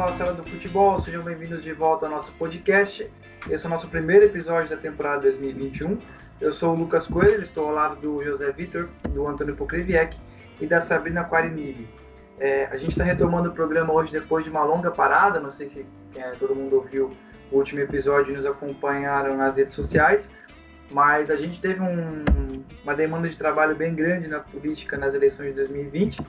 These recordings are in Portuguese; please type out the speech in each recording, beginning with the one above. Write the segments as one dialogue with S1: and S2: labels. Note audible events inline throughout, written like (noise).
S1: Olá, amigos do Futebol, sejam bem-vindos de volta ao nosso podcast. Esse é o nosso primeiro episódio da temporada 2021. Eu sou o Lucas Coelho, estou ao lado do José Vitor, do Antônio Pokreviec e da Sabrina Quarimiri. É, a gente está retomando o programa hoje depois de uma longa parada, não sei se é, todo mundo ouviu o último episódio e nos acompanharam nas redes sociais, mas a gente teve um, uma demanda de trabalho bem grande na política nas eleições de 2020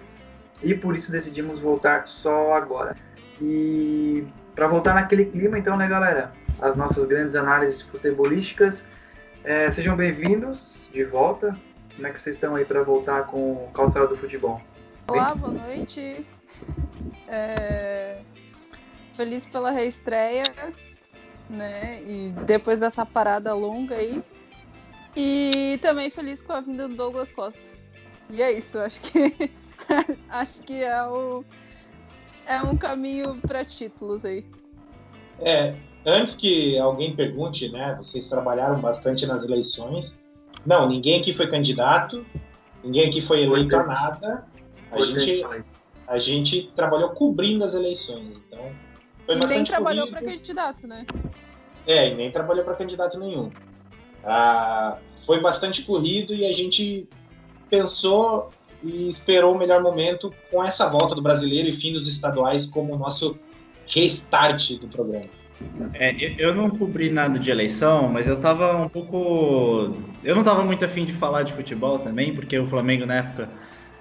S1: e por isso decidimos voltar só agora. E para voltar naquele clima, então, né, galera? As nossas grandes análises futebolísticas. É, sejam bem-vindos de volta. Como é que vocês estão aí para voltar com o Calçado do Futebol?
S2: Olá, boa noite. É... Feliz pela reestreia, né? E depois dessa parada longa aí. E também feliz com a vinda do Douglas Costa. E é isso, acho que (laughs) acho que é o é um caminho para títulos aí.
S3: É, antes que alguém pergunte, né? Vocês trabalharam bastante nas eleições. Não, ninguém aqui foi candidato, ninguém aqui foi eleito a nada. A gente, a gente trabalhou cobrindo as eleições, então.
S2: Foi e nem trabalhou para candidato, né?
S3: É, e nem trabalhou para candidato nenhum. Ah, foi bastante corrido e a gente pensou e esperou o melhor momento com essa volta do brasileiro e fim dos estaduais como o nosso restart do programa.
S4: É, eu não cobri nada de eleição, mas eu tava um pouco. Eu não tava muito afim de falar de futebol também, porque o Flamengo na época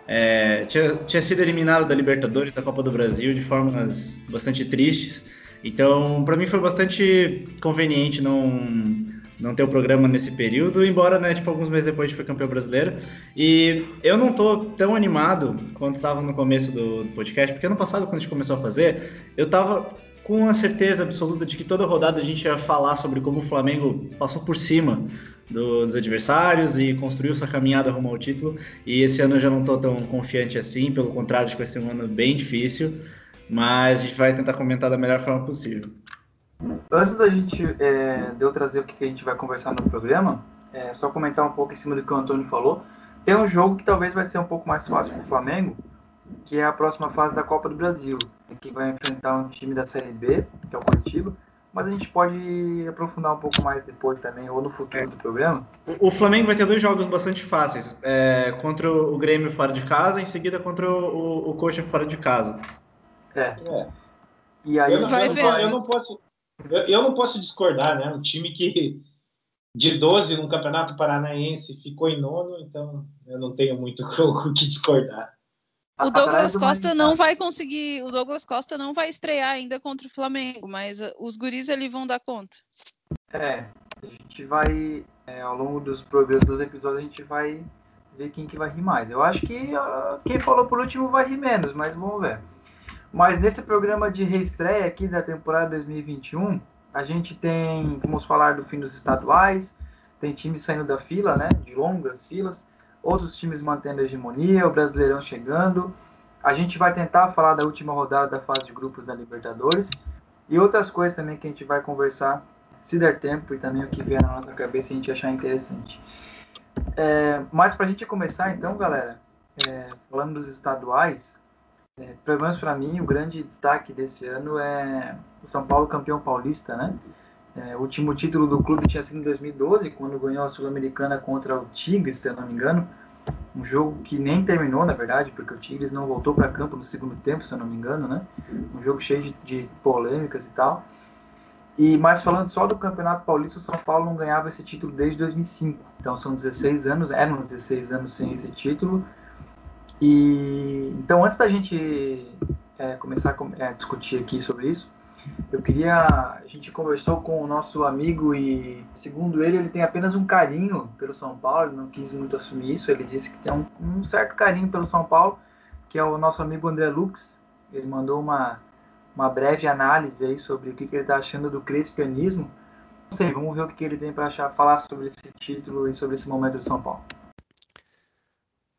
S4: é, tinha, tinha sido eliminado da Libertadores, da Copa do Brasil, de formas bastante tristes. Então, para mim foi bastante conveniente não não ter o programa nesse período, embora, né, tipo, alguns meses depois a gente foi campeão brasileiro. E eu não tô tão animado quanto estava no começo do, do, podcast, porque ano passado, quando a gente começou a fazer, eu tava com a certeza absoluta de que toda rodada a gente ia falar sobre como o Flamengo passou por cima do, dos adversários e construiu sua caminhada rumo ao título. E esse ano eu já não tô tão confiante assim, pelo contrário, acho que vai ser um ano bem difícil, mas a gente vai tentar comentar da melhor forma possível.
S1: Antes da gente, é, de eu trazer o que a gente vai conversar no programa, é, só comentar um pouco em cima do que o Antônio falou. Tem um jogo que talvez vai ser um pouco mais fácil para o Flamengo, que é a próxima fase da Copa do Brasil, que vai enfrentar um time da Série B, que é o Curitiba, mas a gente pode aprofundar um pouco mais depois também, ou no futuro do programa.
S4: O Flamengo vai ter dois jogos bastante fáceis, é, contra o Grêmio fora de casa, em seguida contra o, o Coxa fora de casa.
S3: É. é. E aí, eu, não, eu, não, eu não posso eu, eu não posso discordar, né? Um time que de 12 no Campeonato Paranaense ficou em nono, então eu não tenho muito (laughs) o que discordar.
S2: O Douglas Costa não vai conseguir, o Douglas Costa não vai estrear ainda contra o Flamengo, mas uh, os guris ali vão dar conta.
S1: É, a gente vai, é, ao longo dos programas, dos episódios, a gente vai ver quem que vai rir mais. Eu acho que uh, quem falou por último vai rir menos, mas vamos ver. Mas nesse programa de reestreia aqui da temporada 2021, a gente tem, vamos falar do fim dos estaduais, tem times saindo da fila, né, de longas filas, outros times mantendo a hegemonia, o Brasileirão chegando. A gente vai tentar falar da última rodada da fase de grupos da Libertadores e outras coisas também que a gente vai conversar, se der tempo, e também o que vier na nossa cabeça a gente achar interessante. É, mas para a gente começar, então, galera, é, falando dos estaduais, é, pelo menos para mim, o grande destaque desse ano é o São Paulo campeão paulista, né? É, o último título do clube tinha sido em 2012, quando ganhou a Sul-Americana contra o Tigres, se eu não me engano. Um jogo que nem terminou, na verdade, porque o Tigres não voltou para campo no segundo tempo, se eu não me engano, né? Um jogo cheio de, de polêmicas e tal. E mais falando só do Campeonato Paulista, o São Paulo não ganhava esse título desde 2005. Então são 16 anos, eram 16 anos sem esse título. E então, antes da gente é, começar a é, discutir aqui sobre isso, eu queria. A gente conversou com o nosso amigo e, segundo ele, ele tem apenas um carinho pelo São Paulo, não quis muito assumir isso. Ele disse que tem um, um certo carinho pelo São Paulo, que é o nosso amigo André Lux. Ele mandou uma, uma breve análise aí sobre o que, que ele está achando do cristianismo. Não sei, vamos ver o que, que ele tem para falar sobre esse título e sobre esse momento do São Paulo.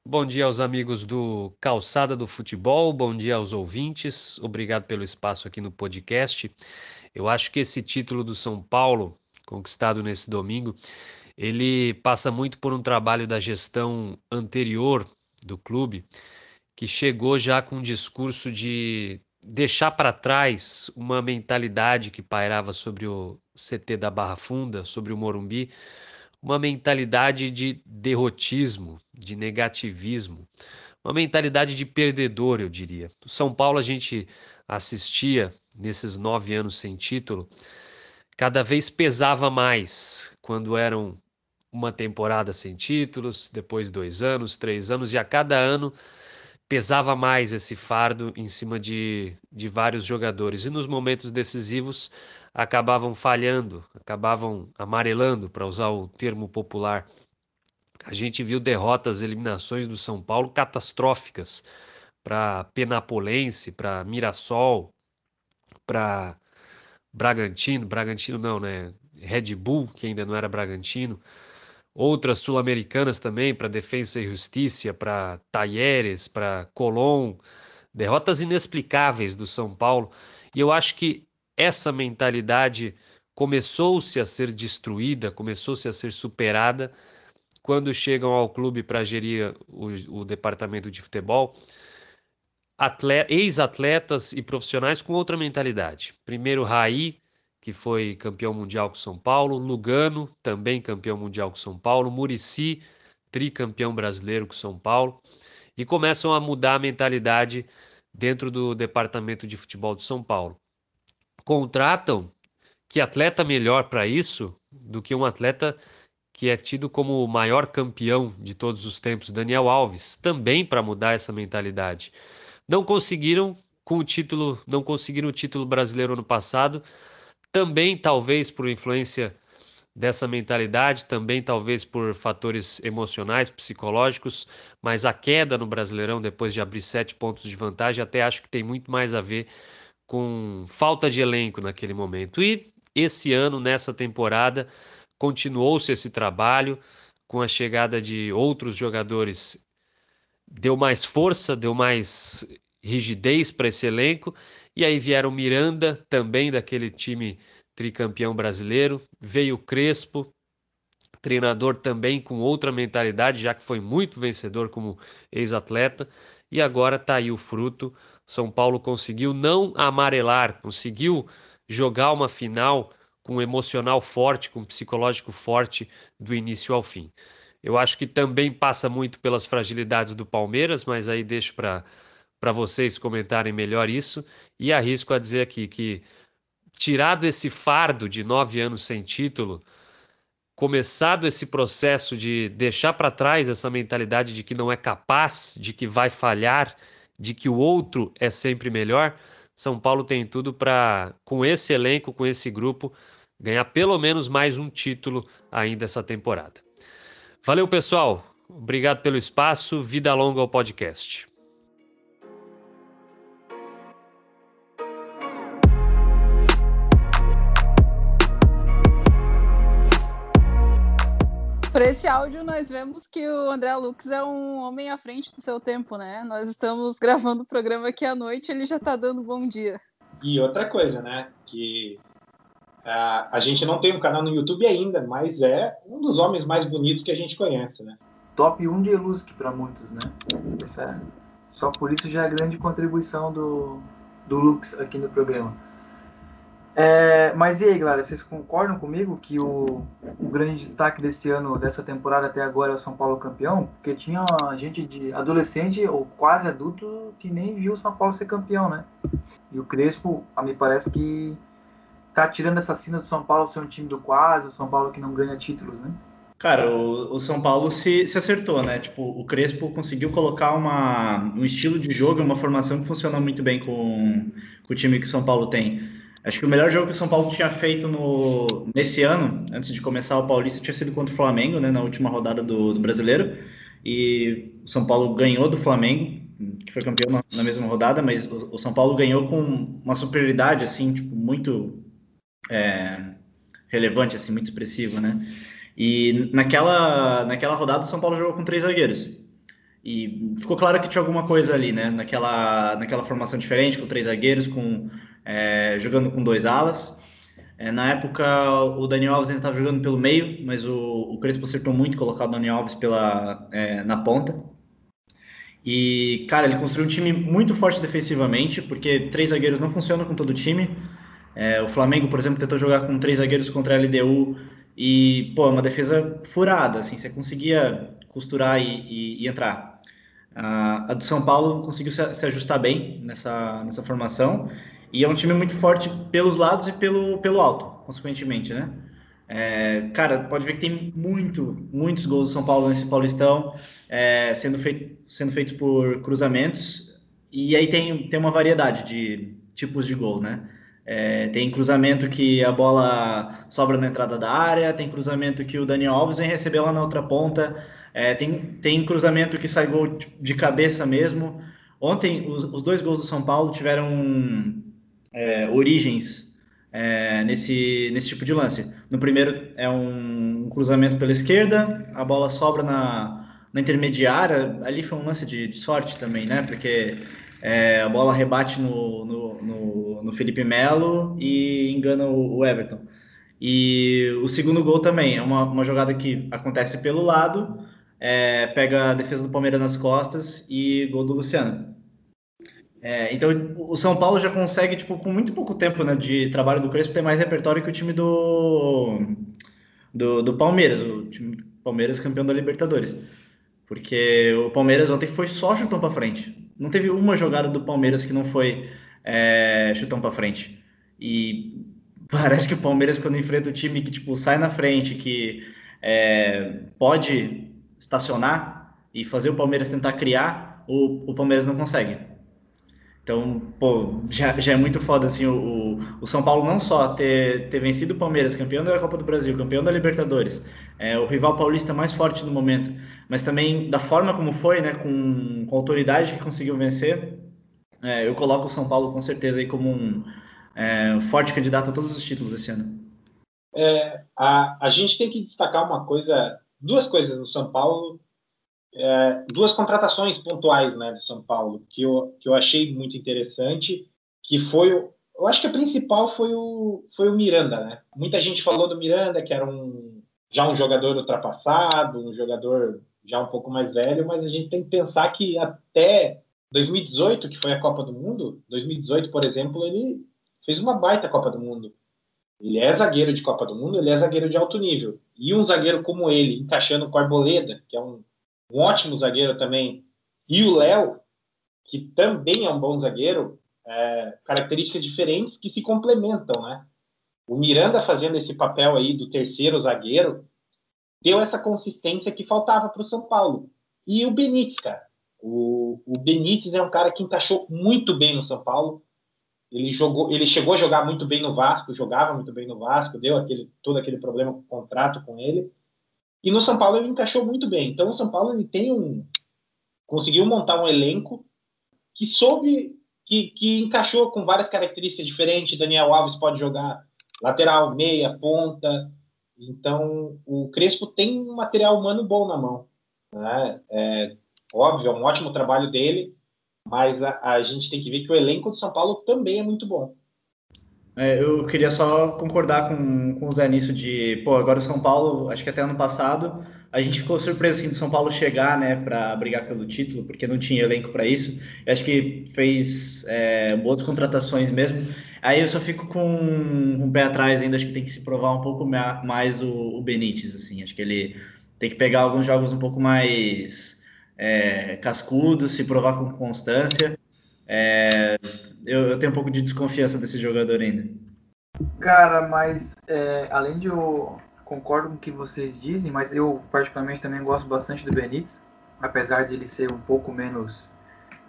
S5: Bom dia aos amigos do Calçada do Futebol, bom dia aos ouvintes, obrigado pelo espaço aqui no podcast. Eu acho que esse título do São Paulo, conquistado nesse domingo, ele passa muito por um trabalho da gestão anterior do clube, que chegou já com um discurso de deixar para trás uma mentalidade que pairava sobre o CT da Barra Funda, sobre o Morumbi, uma mentalidade de derrotismo, de negativismo, uma mentalidade de perdedor, eu diria. O São Paulo a gente assistia nesses nove anos sem título, cada vez pesava mais quando eram uma temporada sem títulos, depois dois anos, três anos, e a cada ano pesava mais esse fardo em cima de, de vários jogadores. E nos momentos decisivos acabavam falhando, acabavam amarelando, para usar o termo popular. A gente viu derrotas, eliminações do São Paulo catastróficas para Penapolense, para Mirassol, para Bragantino, Bragantino não, né? Red Bull, que ainda não era Bragantino. Outras sul-americanas também, para Defensa e Justiça, para Talheres, para Colón. Derrotas inexplicáveis do São Paulo. E eu acho que essa mentalidade começou-se a ser destruída, começou-se a ser superada quando chegam ao clube para gerir o, o, departamento de futebol, ex-atletas e profissionais com outra mentalidade. Primeiro, Raí, que foi campeão mundial com São Paulo, Lugano, também campeão mundial com São Paulo, Murici, tricampeão brasileiro com São Paulo, e começam a mudar a mentalidade dentro do departamento de futebol de São Paulo contratam que atleta melhor para isso do que um atleta que é tido como o maior campeão de todos os tempos, Daniel Alves, também para mudar essa mentalidade. Não conseguiram com o título, não conseguiram o título brasileiro ano passado, também talvez por influência dessa mentalidade, também talvez por fatores emocionais, psicológicos, mas a queda no Brasileirão depois de abrir sete pontos de vantagem, até acho que tem muito mais a ver com falta de elenco naquele momento. E esse ano, nessa temporada, continuou-se esse trabalho com a chegada de outros jogadores. Deu mais força, deu mais rigidez para esse elenco. E aí vieram Miranda, também daquele time tricampeão brasileiro. Veio Crespo, treinador também com outra mentalidade, já que foi muito vencedor como ex-atleta. E agora está aí o fruto são Paulo conseguiu não amarelar, conseguiu jogar uma final com um emocional forte, com um psicológico forte do início ao fim. Eu acho que também passa muito pelas fragilidades do Palmeiras, mas aí deixo para vocês comentarem melhor isso. E arrisco a dizer aqui que, tirado esse fardo de nove anos sem título, começado esse processo de deixar para trás essa mentalidade de que não é capaz, de que vai falhar de que o outro é sempre melhor, São Paulo tem tudo para, com esse elenco, com esse grupo, ganhar pelo menos mais um título ainda essa temporada. Valeu, pessoal. Obrigado pelo espaço. Vida longa ao podcast.
S2: Por esse áudio, nós vemos que o André Lux é um homem à frente do seu tempo, né? Nós estamos gravando o programa aqui à noite ele já está dando bom dia.
S3: E outra coisa, né? Que a, a gente não tem um canal no YouTube ainda, mas é um dos homens mais bonitos que a gente conhece, né?
S1: Top 1 de Elusic para muitos, né? Essa, só por isso já é a grande contribuição do, do Lux aqui no programa. É, mas e aí, galera, vocês concordam comigo que o, o, grande destaque desse ano, dessa temporada até agora é o São Paulo campeão? Porque tinha gente de adolescente ou quase adulto que nem viu o São Paulo ser campeão, né? E o Crespo, a me parece que tá tirando essa cena do São Paulo ser um time do quase, o São Paulo que não ganha títulos, né?
S4: Cara, o, o São Paulo se, se, acertou, né? Tipo, o Crespo conseguiu colocar uma, um estilo de jogo, uma formação que funciona muito bem com, com o time que o São Paulo tem. Acho que o melhor jogo que o São Paulo tinha feito no, nesse ano, antes de começar o Paulista, tinha sido contra o Flamengo, né, na última rodada do, do Brasileiro. E o São Paulo ganhou do Flamengo, que foi campeão na, na mesma rodada, mas o, o, São Paulo ganhou com uma superioridade, assim, tipo, muito é, relevante, assim, muito expressiva, né? E naquela, naquela rodada o São Paulo jogou com três zagueiros. E ficou claro que tinha alguma coisa ali, né? Naquela, naquela formação diferente, com três zagueiros, com é, jogando com dois alas. É, na época, o Daniel Alves ainda estava jogando pelo meio, mas o, o Crespo acertou muito colocar o Daniel Alves pela, é, na ponta. E, cara, ele construiu um time muito forte defensivamente, porque três zagueiros não funcionam com todo o time. É, o Flamengo, por exemplo, tentou jogar com três zagueiros contra a LDU e, pô, é uma defesa furada, assim, você conseguia costurar e, e, e entrar. A, do São Paulo conseguiu se, se, ajustar bem nessa, nessa formação e é um time muito forte pelos lados e pelo, pelo alto, consequentemente, né? É, cara, pode ver que tem muito, muitos gols do São Paulo nesse Paulistão, é, sendo, feito, sendo feitos por cruzamentos, e aí tem, tem uma variedade de tipos de gol, né? É, tem cruzamento que a bola sobra na entrada da área, tem cruzamento que o Daniel Alves vem receber lá na outra ponta, é, tem, tem cruzamento que sai gol de cabeça mesmo. Ontem, os, os dois gols do São Paulo tiveram é, origens é, nesse, nesse tipo de lance. No primeiro é um, cruzamento pela esquerda, a bola sobra na, na intermediária, ali foi um lance de, de sorte também, né? Porque é, a bola rebate no, no, no, no Felipe Melo e engana o, o, Everton. E o segundo gol também é uma, uma jogada que acontece pelo lado, é, pega a defesa do Palmeiras nas costas e gol do Luciano. É, então o São Paulo já consegue, tipo, com muito pouco tempo né, de trabalho do Crespo, ter mais repertório que o time do, do, do Palmeiras, o time do Palmeiras campeão da Libertadores. Porque o Palmeiras ontem foi só chutão para frente. Não teve uma jogada do Palmeiras que não foi é, chutão para frente. E (laughs) parece que o Palmeiras, quando enfrenta o time que tipo, sai na frente, que é, pode estacionar e fazer o Palmeiras tentar criar, o, o Palmeiras não consegue. Então, pô, já, já é muito foda, assim, o, o São Paulo não só ter, ter vencido o Palmeiras, campeão da Copa do Brasil, campeão da Libertadores, é, o rival paulista mais forte no momento, mas também da forma como foi, né, com, com a autoridade que conseguiu vencer, é, eu coloco o São Paulo com certeza aí como um é, forte candidato a todos os títulos esse ano.
S3: É, a, a gente tem que destacar uma coisa, duas coisas no São Paulo é, duas contratações pontuais né, do São Paulo que eu, que eu achei muito interessante, que foi o, eu acho que a principal foi o, foi o Miranda, né? Muita gente falou do Miranda, que era um, já um jogador ultrapassado, um jogador já um pouco mais velho, mas a gente tem que pensar que até 2018, que foi a Copa do Mundo, 2018, por exemplo, ele fez uma baita Copa do Mundo. Ele é zagueiro de Copa do Mundo, ele é zagueiro de alto nível. E um zagueiro como ele, encaixando com o Arboleda, que é um um ótimo zagueiro também, e o Léo, que também é um bom zagueiro, é, características diferentes que se complementam, né? O Miranda fazendo esse papel aí do terceiro zagueiro deu essa consistência que faltava para o São Paulo. E o Benítez, cara. O, o Benítez é um cara que encaixou muito bem no São Paulo. Ele jogou, ele chegou a jogar muito bem no Vasco, jogava muito bem no Vasco, deu aquele todo aquele problema com o contrato com ele. E no São Paulo ele encaixou muito bem. Então o São Paulo ele tem um conseguiu montar um elenco que soube que, que encaixou com várias características diferentes. Daniel Alves pode jogar lateral, meia, ponta. Então o Crespo tem um material humano bom na mão. Né? É, óbvio, é um ótimo trabalho dele, mas a, a gente tem que ver que o elenco do São Paulo também é muito bom.
S4: É, eu queria só concordar com, com o Zé nisso de, pô, agora São Paulo, acho que até ano passado, a gente ficou surpreso assim, do São Paulo chegar, né, para brigar pelo título, porque não tinha elenco para isso. Eu acho que fez é, boas contratações mesmo. Aí eu só fico com um pé atrás ainda, acho que tem que se provar um pouco mais o, o Benítez, assim. Acho que ele tem que pegar alguns jogos um pouco mais é, cascudos, se provar com constância. É, eu, eu, tenho um pouco de desconfiança desse jogador ainda.
S1: Cara, mas é, além de eu concordo com o que vocês dizem, mas eu particularmente também gosto bastante do Benítez, apesar de ele ser um pouco menos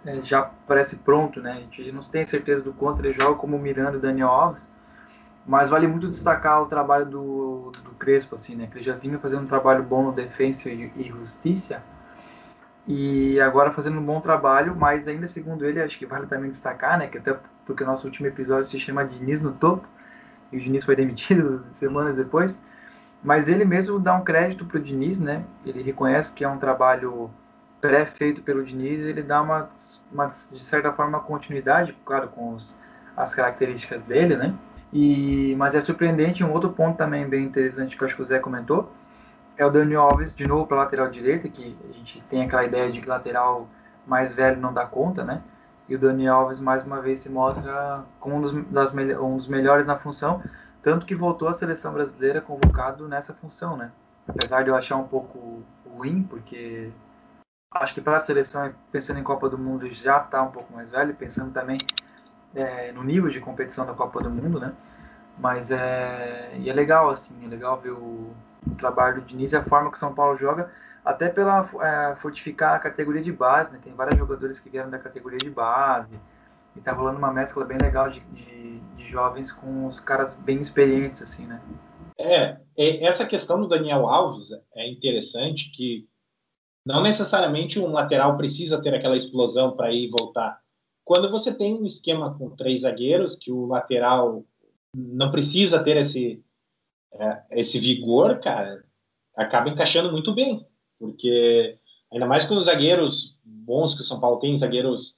S1: é, já parece pronto, né? A gente não tem certeza do quanto ele joga como o Miranda e Daniel Alves, mas vale muito destacar o trabalho do, do Crespo, assim, né? Que ele já vinha fazendo um trabalho bom no defesa e, e justiça, e agora fazendo um bom trabalho, mas ainda segundo ele, acho que vale também destacar, né, que até porque o nosso último episódio se chama Diniz no topo, e o Diniz foi (laughs) demitido semanas depois, mas ele mesmo dá um crédito para o Diniz, né, ele reconhece que é um trabalho pré-feito pelo Diniz, ele dá uma, uma, de certa forma, continuidade, claro, com os, as características dele, né, e, mas é surpreendente, um outro ponto também bem interessante que eu acho que o Zé comentou, é o Daniel Alves de novo para lateral direita, que a gente tem aquela ideia de que lateral mais velho não dá conta, né? E o Dani Alves mais uma vez se mostra como um dos, das, um dos melhores na função, tanto que voltou à seleção brasileira convocado nessa função, né? Apesar de eu achar um pouco ruim, porque acho que para a seleção, pensando em Copa do Mundo, já está um pouco mais velho, pensando também é, no nível de competição da Copa do Mundo, né? Mas é, e é legal, assim, é legal ver o, o trabalho do Diniz e a forma que o São Paulo joga, até pela é, fortificar a categoria de base, né? Tem vários jogadores que vieram da categoria de base e tá rolando uma mescla bem legal de, de, de jovens com os caras bem experientes, assim, né?
S3: É, essa questão do Daniel Alves é interessante que não necessariamente um lateral precisa ter aquela explosão para ir e voltar. Quando você tem um esquema com três zagueiros, que o lateral não precisa ter esse, é, esse vigor, cara, acaba encaixando muito bem. Porque ainda mais com os zagueiros bons que o São Paulo tem, zagueiros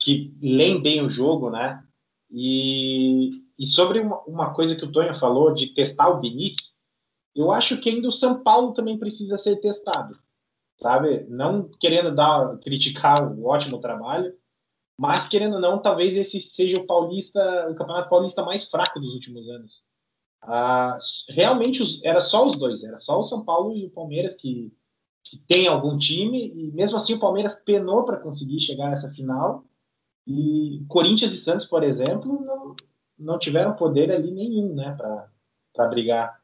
S3: que leem bem o jogo, né? E, e sobre uma, uma coisa que o Tonho falou de testar o Benítez, eu acho que ainda o São Paulo também precisa ser testado, sabe? Não querendo dar criticar o ótimo trabalho, mas querendo ou não, talvez esse seja o paulista, o campeonato paulista mais fraco dos últimos anos. Realmente os, era só os dois, era só o São Paulo e o Palmeiras que, que tem algum time, e mesmo assim o Palmeiras penou para conseguir chegar nessa final. E Corinthians e Santos, por exemplo, não, não tiveram poder ali nenhum né, para brigar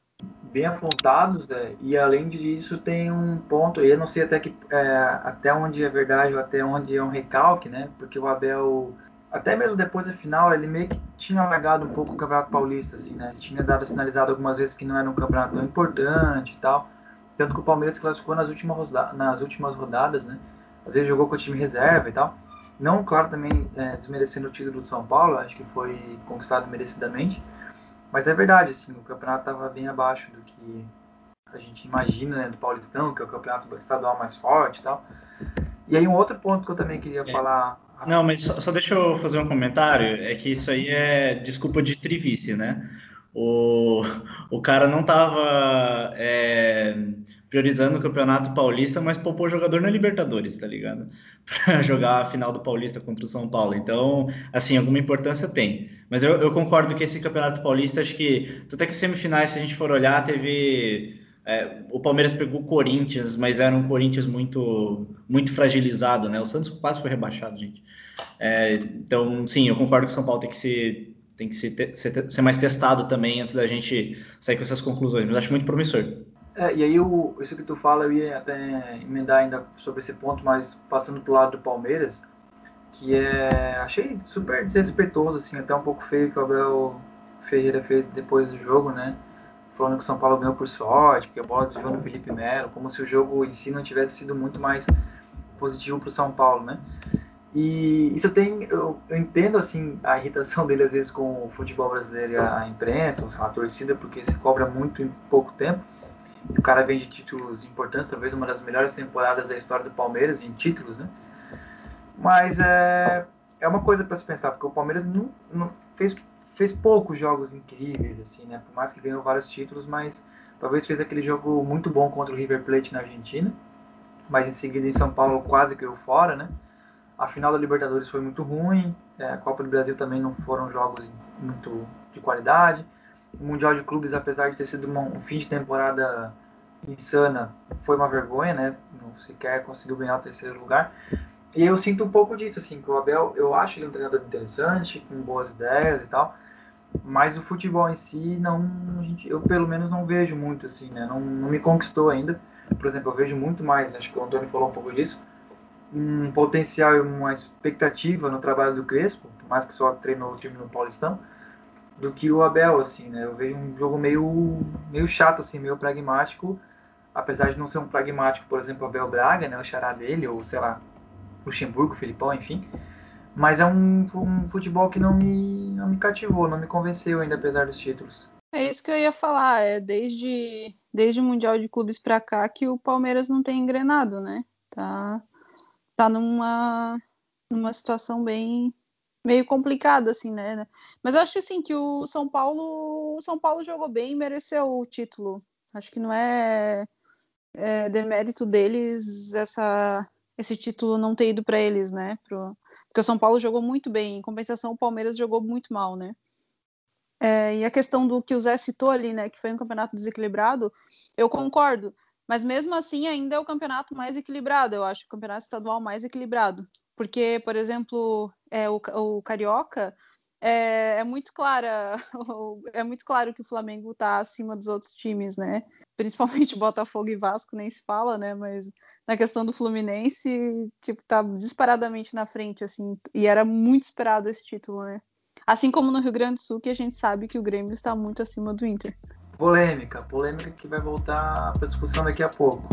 S1: bem apontados, né? e além disso tem um ponto, eu não sei até, que, é, até onde é verdade ou até onde é um recalque, né? Porque o Abel, até mesmo depois da final, ele meio que tinha largado um pouco o Campeonato Paulista, assim, né? Ele tinha dado sinalizado algumas vezes que não era um campeonato tão importante e tal. Tanto que o Palmeiras classificou nas últimas, nas últimas rodadas, né? Às vezes jogou com o time reserva e tal. Não, claro, também é, desmerecendo o título do São Paulo, acho que foi conquistado merecidamente mas é verdade, assim, o campeonato estava bem abaixo do que a gente imagina, né, do Paulistão, que é o campeonato estadual mais forte e tal. E aí um outro ponto que eu também queria é. falar...
S4: Não, mas só, só, deixa eu fazer um comentário, é que isso aí é desculpa de trivice, né? O, o cara não estava é, priorizando o Campeonato Paulista, mas poupou jogador na Libertadores, tá ligado? (laughs) Para jogar a final do Paulista contra o São Paulo. Então, assim, alguma importância tem. Mas eu, eu concordo que esse Campeonato Paulista, acho que, até que semifinais, se a gente for olhar, teve. É, o Palmeiras pegou o Corinthians, mas era um Corinthians muito, muito fragilizado, né? O Santos quase foi rebaixado, gente. É, então, sim, eu concordo que o São Paulo tem que ser tem que ser, ser, ser, mais testado também antes da gente sair com essas conclusões, mas acho muito promissor.
S1: É, e aí, o, isso que tu fala, eu ia até emendar ainda sobre esse ponto, mas passando pro lado do Palmeiras, que é. Achei super desrespeitoso, assim, até um pouco feio que o Abel Ferreira fez depois do jogo, né? Falando que o São Paulo ganhou por sorte, porque a bola desviou no Felipe Melo, como se o jogo em si não tivesse sido muito mais positivo para o São Paulo, né? E isso tem, eu, eu, entendo assim a irritação dele às vezes com o futebol brasileiro e a imprensa, ou a torcida, porque se cobra muito em pouco tempo. O cara vem de títulos importantes, talvez uma das melhores temporadas da história do Palmeiras em títulos, né? Mas é, é uma coisa para se pensar, porque o Palmeiras não, não fez, fez poucos jogos incríveis, assim, né? Por mais que ganhou vários títulos, mas talvez fez aquele jogo muito bom contra o River Plate na Argentina, mas em seguida em São Paulo quase caiu fora, né? A final da Libertadores foi muito ruim, é, a Copa do Brasil também não foram jogos muito de qualidade. O Mundial de Clubes, apesar de ter sido um fim de temporada insana, foi uma vergonha, né? Não sequer conseguiu ganhar o terceiro lugar. E eu sinto um pouco disso, assim, que o Abel, eu acho ele um treinador interessante, com boas ideias e tal, mas o futebol em si, não, eu pelo menos não vejo muito, assim, né? Não, não me conquistou ainda. Por exemplo, eu vejo muito mais, acho que o Antônio falou um pouco disso, um potencial e uma expectativa no trabalho do Crespo, por mais que só treinou o time no Paulistão, do que o Abel, assim, né? Eu vejo um jogo meio, meio chato, assim, meio pragmático, apesar de não ser um pragmático, por exemplo, o Abel Braga, né? O xará dele, ou sei lá, Luxemburgo, Filipão, enfim. Mas é um, um futebol que não me, não me cativou, não me convenceu ainda, apesar dos títulos.
S2: É isso que eu ia falar, é desde, desde o Mundial de Clubes para cá que o Palmeiras não tem engrenado, né? Tá tá numa, numa situação bem meio complicada assim, né? Mas eu acho assim que o São Paulo, o São Paulo jogou bem e mereceu o título. Acho que não é, é demérito deles essa esse título não ter ido para eles, né? Pro... Porque o São Paulo jogou muito bem, em compensação o Palmeiras jogou muito mal, né? É, e a questão do que o Zé citou ali, né, que foi um campeonato desequilibrado, eu concordo. Mas mesmo assim, ainda é o campeonato mais equilibrado, eu acho, o campeonato estadual mais equilibrado. Porque, por exemplo, é, o, o Carioca é, é, muito clara, (laughs) é muito claro que o Flamengo está acima dos outros times, né? Principalmente Botafogo e Vasco, nem se fala, né? Mas na questão do Fluminense, tipo, tá disparadamente na frente, assim, e era muito esperado esse título, né? Assim como no Rio Grande do Sul, que a gente sabe que o Grêmio está muito acima do Inter.
S1: Polêmica, polêmica que vai voltar para discussão daqui a pouco.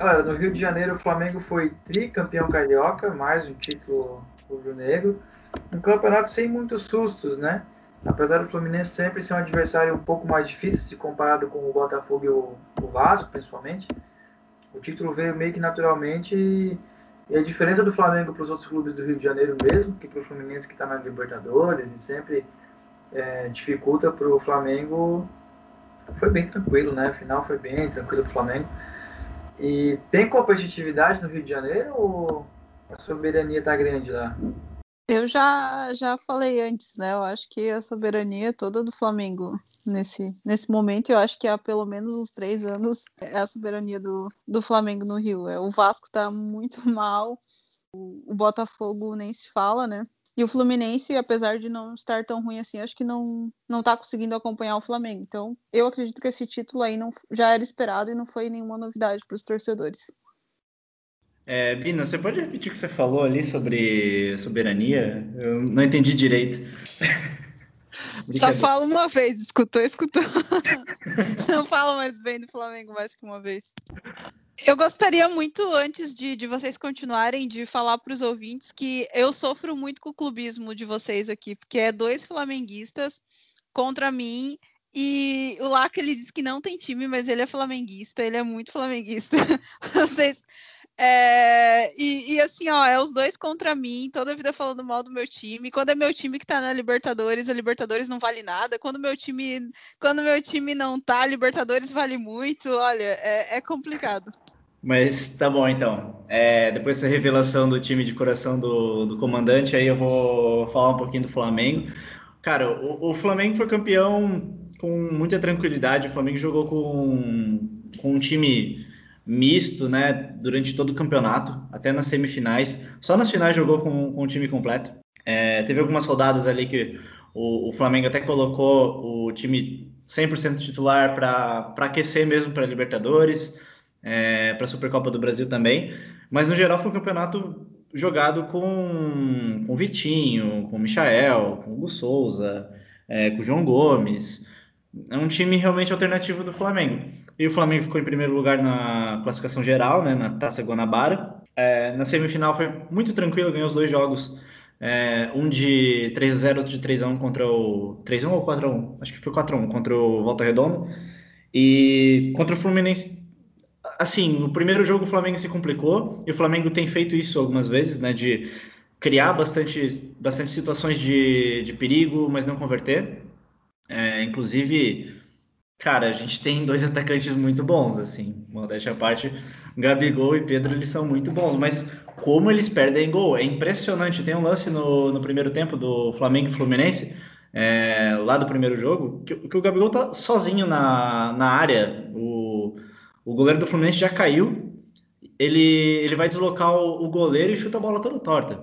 S1: Galera, no Rio de Janeiro o Flamengo foi tricampeão carioca, mais um título rubro-negro. Um campeonato sem muitos sustos, né? apesar do Fluminense sempre ser um adversário um pouco mais difícil se comparado com o Botafogo e o, o Vasco, principalmente, o título veio meio que naturalmente e, e a diferença do Flamengo para os outros clubes do Rio de Janeiro mesmo, que para o Fluminense que está na Libertadores e sempre é, dificulta para o Flamengo, foi bem tranquilo, né? Afinal foi bem tranquilo para o Flamengo. E tem competitividade no Rio de Janeiro ou a soberania está grande lá?
S2: Eu já, já falei antes, né? Eu acho que a soberania é toda do Flamengo nesse, nesse momento. Eu acho que há pelo menos uns três anos é a soberania do, do Flamengo no Rio. É, o Vasco tá muito (laughs) mal, o, o Botafogo nem se fala, né? E o Fluminense, apesar de não estar tão ruim assim, acho que não, não tá conseguindo acompanhar o Flamengo. Então, eu acredito que esse título aí não, já era esperado e não foi nenhuma novidade para os torcedores.
S4: É, Bina, você pode repetir o que você falou ali sobre soberania? Eu não entendi direito. (laughs)
S2: Só fala uma vez, escutou, escutou. (laughs) não fala mais bem do Flamengo mais que uma vez. Eu gostaria muito, antes de, de vocês continuarem, de falar para os ouvintes que eu sofro muito com o clubismo de vocês aqui, porque é dois flamenguistas contra mim e o Laca ele diz que não tem time, mas ele é flamenguista, ele é muito flamenguista. (laughs) Vocês é, e, e, assim, ó, é os dois contra mim, toda a vida falando mal do meu time. Quando é meu time que tá na Libertadores, a Libertadores não vale nada. Quando meu time, quando meu time não tá, a Libertadores vale muito. Olha, é, é complicado.
S4: Mas tá bom então. É, depois dessa revelação do time de coração do, do comandante, aí eu vou falar um pouquinho do Flamengo. Cara, o, o Flamengo foi campeão com muita tranquilidade. O Flamengo jogou com, com um time misto, né, durante todo o campeonato, até nas semifinais. Só nas finais jogou com, com o time completo. É, teve algumas rodadas ali que o, o Flamengo até colocou o time 100% titular para aquecer mesmo para Libertadores, é, para a Supercopa do Brasil também. Mas no geral foi um campeonato jogado com, com Vitinho, com Michael, com Hugo Souza, é, com João Gomes. É um time realmente alternativo do Flamengo. E o Flamengo ficou em primeiro lugar na classificação geral, né, na Taça Guanabara. É, na semifinal foi muito tranquilo, ganhou os dois jogos. É, um de 3 x 0 outro de 3 x 1 contra o. 3 x 1 ou 4 x 1 Acho que foi 4 x 1 contra o Volta Redonda. E contra o Fluminense. Assim, no primeiro jogo o Flamengo se complicou, e o Flamengo tem feito isso algumas vezes, né? De criar bastante, bastante situações de, de perigo, mas não converter. É, inclusive, Cara, a gente tem dois (laughs) atacantes muito bons, assim, modéstia à parte, Gabigol e Pedro, eles são muito bons, mas como eles perdem gol, é impressionante. Tem um lance no, no primeiro tempo do Flamengo e Fluminense, é, lá do primeiro jogo, que, que, o Gabigol tá sozinho na, na área, o, o goleiro do Fluminense já caiu, ele, ele vai deslocar o, o goleiro e chuta a bola toda torta.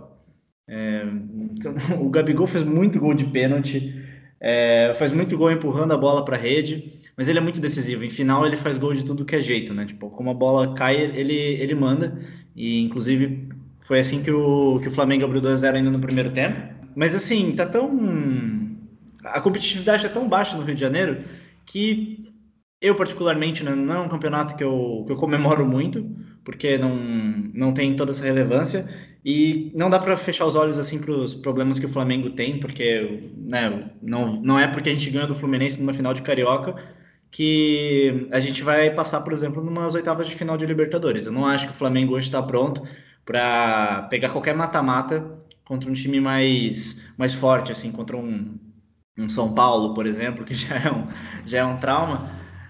S4: É, então, (laughs) o Gabigol fez muito gol de pênalti, é, faz muito gol empurrando a bola para a rede, mas ele é muito decisivo. Em final, ele faz gol de tudo que é jeito, né? Tipo, como a bola cai, ele, ele manda. E, inclusive, foi assim que o, que o Flamengo abriu 2x0 ainda no primeiro tempo. Mas, assim, tá tão. A competitividade é tão baixa no Rio de Janeiro que eu, particularmente, né, não é um campeonato que eu, que eu comemoro muito, porque não, não tem toda essa relevância. E não dá para fechar os olhos assim para os problemas que o Flamengo tem, porque né, não, não é porque a gente ganha do Fluminense numa final de Carioca que a gente vai passar, por exemplo, numas oitavas de final de Libertadores. Eu não acho que o Flamengo hoje está pronto para pegar qualquer mata-mata contra um time mais, mais forte, assim, contra um, um São Paulo, por exemplo, que (laughs) já é um, já é um trauma.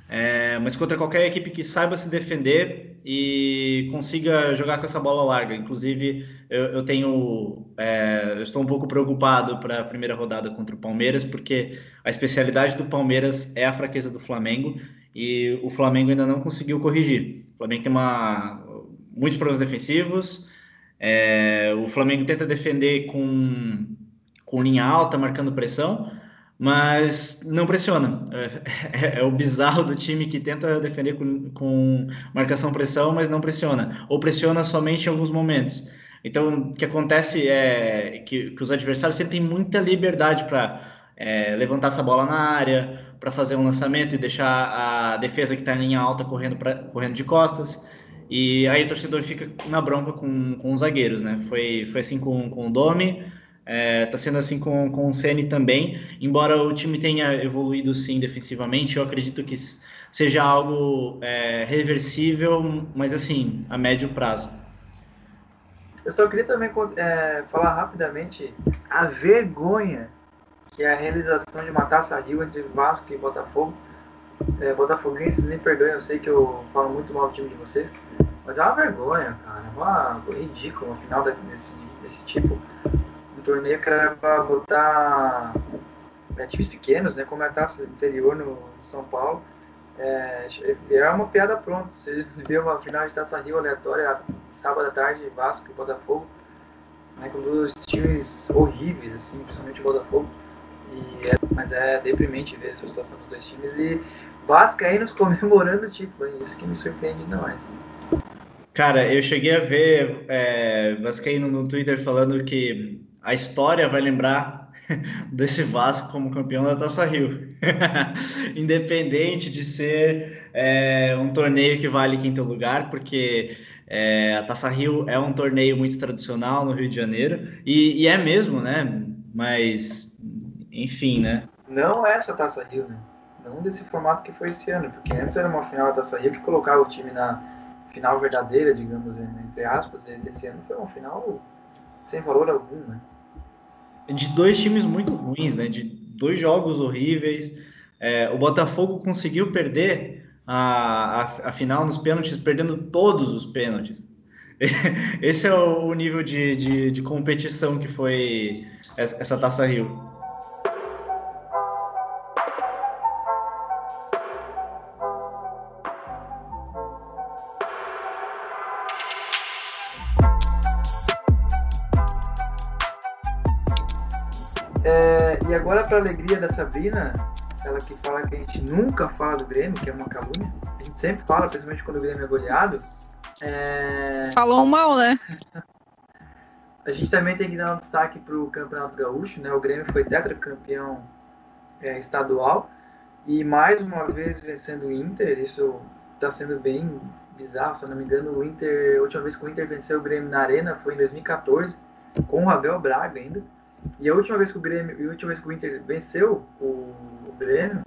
S4: É, mas contra qualquer equipe que saiba se defender e consiga jogar com essa bola larga. Inclusive, eu, eu tenho, é, eu estou um pouco preocupado para a primeira rodada contra o Palmeiras, porque a especialidade do Palmeiras é a fraqueza do Flamengo e o Flamengo ainda não conseguiu corrigir. O Flamengo tem uma, muitos problemas defensivos. É, o Flamengo tenta defender com, com linha alta, marcando pressão, mas não pressiona. É, é, o bizarro do time que tenta defender com, com marcação-pressão, mas não pressiona, ou pressiona somente em alguns momentos. Então, o que acontece é que, que os adversários têm muita liberdade para é, levantar essa bola na área, para fazer um lançamento e deixar a defesa que está em linha alta correndo, pra, correndo de costas. E aí o torcedor fica na bronca com, com os zagueiros, né? Foi, foi assim com, com o Domi, é, tá sendo assim com, com o Ceni também. Embora o time tenha evoluído sim defensivamente, eu acredito que seja algo é, reversível, mas assim, a médio prazo.
S1: Eu só queria também é, falar rapidamente a vergonha que é a realização de uma taça Rio entre Vasco e Botafogo. É, Botafoguenses, me perdoem, eu sei que eu falo muito mal do time de vocês, mas é uma vergonha, cara. É uma ridícula uma final desse, desse tipo. Torneio que era pra botar é, times pequenos, né? Como é a taça interior no São Paulo. É, é uma piada pronta. Vocês (laughs) viram uma final de taça Rio aleatória sábado à tarde, Vasco e Botafogo. Né, com dois times horríveis, assim, principalmente o Botafogo. E é, mas é deprimente ver essa situação dos dois times e Vascaínos (laughs) comemorando o título, isso que me surpreende demais.
S4: Cara, eu cheguei a ver é, Vascaíno no Twitter falando que a história vai lembrar (laughs) desse Vasco como campeão da Taça Rio. (laughs) Independente de ser é, um torneio que vale quinto lugar, porque é, a Taça Rio é um torneio muito tradicional no Rio de Janeiro, e, e é mesmo, né? Mas enfim, né?
S1: Não essa Taça Rio, né? Não desse formato que foi esse ano, porque antes era uma final da Taça Rio que colocava o time na final verdadeira, digamos, entre aspas, e esse ano foi uma final sem valor algum, né?
S4: De dois times muito ruins, né? De dois jogos horríveis. É, o Botafogo conseguiu perder a, a, a, final nos pênaltis, perdendo todos os pênaltis. (laughs) Esse é o, nível de, de, de competição que foi essa Taça Rio.
S1: Para alegria da Sabrina, ela que fala que a gente nunca fala do Grêmio, que é uma calúnia. A gente sempre fala, principalmente quando o Grêmio é goleado. É...
S2: Falou mal, né?
S1: a gente também tem que dar um destaque para o Campeonato Gaúcho, né? O Grêmio foi tetracampeão é, estadual e mais uma vez vencendo o Inter. Isso está sendo bem bizarro, se eu não me engano. O Inter, a última vez que o Inter venceu o Grêmio na Arena foi em 2014, com o Abel Braga ainda. E a última vez que o Grêmio, e a última vez que o Inter venceu o, Grêmio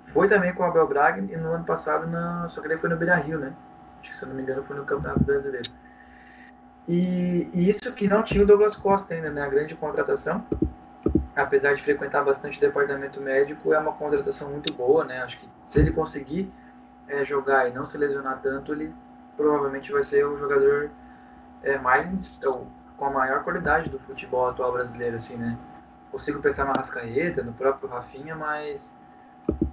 S1: foi também com o Abel Braga e no ano passado, na, só que ele foi no Beira Rio, né? Acho que se eu não me engano foi no Campeonato Brasileiro. E, e, isso que não tinha o Douglas Costa ainda, né? A grande contratação, apesar de frequentar bastante o departamento médico, é uma contratação muito boa, né? Acho que se ele conseguir é, jogar e não se lesionar tanto, ele provavelmente vai ser o jogador é, mais, com a maior qualidade do futebol atual brasileiro, assim, né? Consigo pensar na Rascaeta, no próprio Rafinha, mas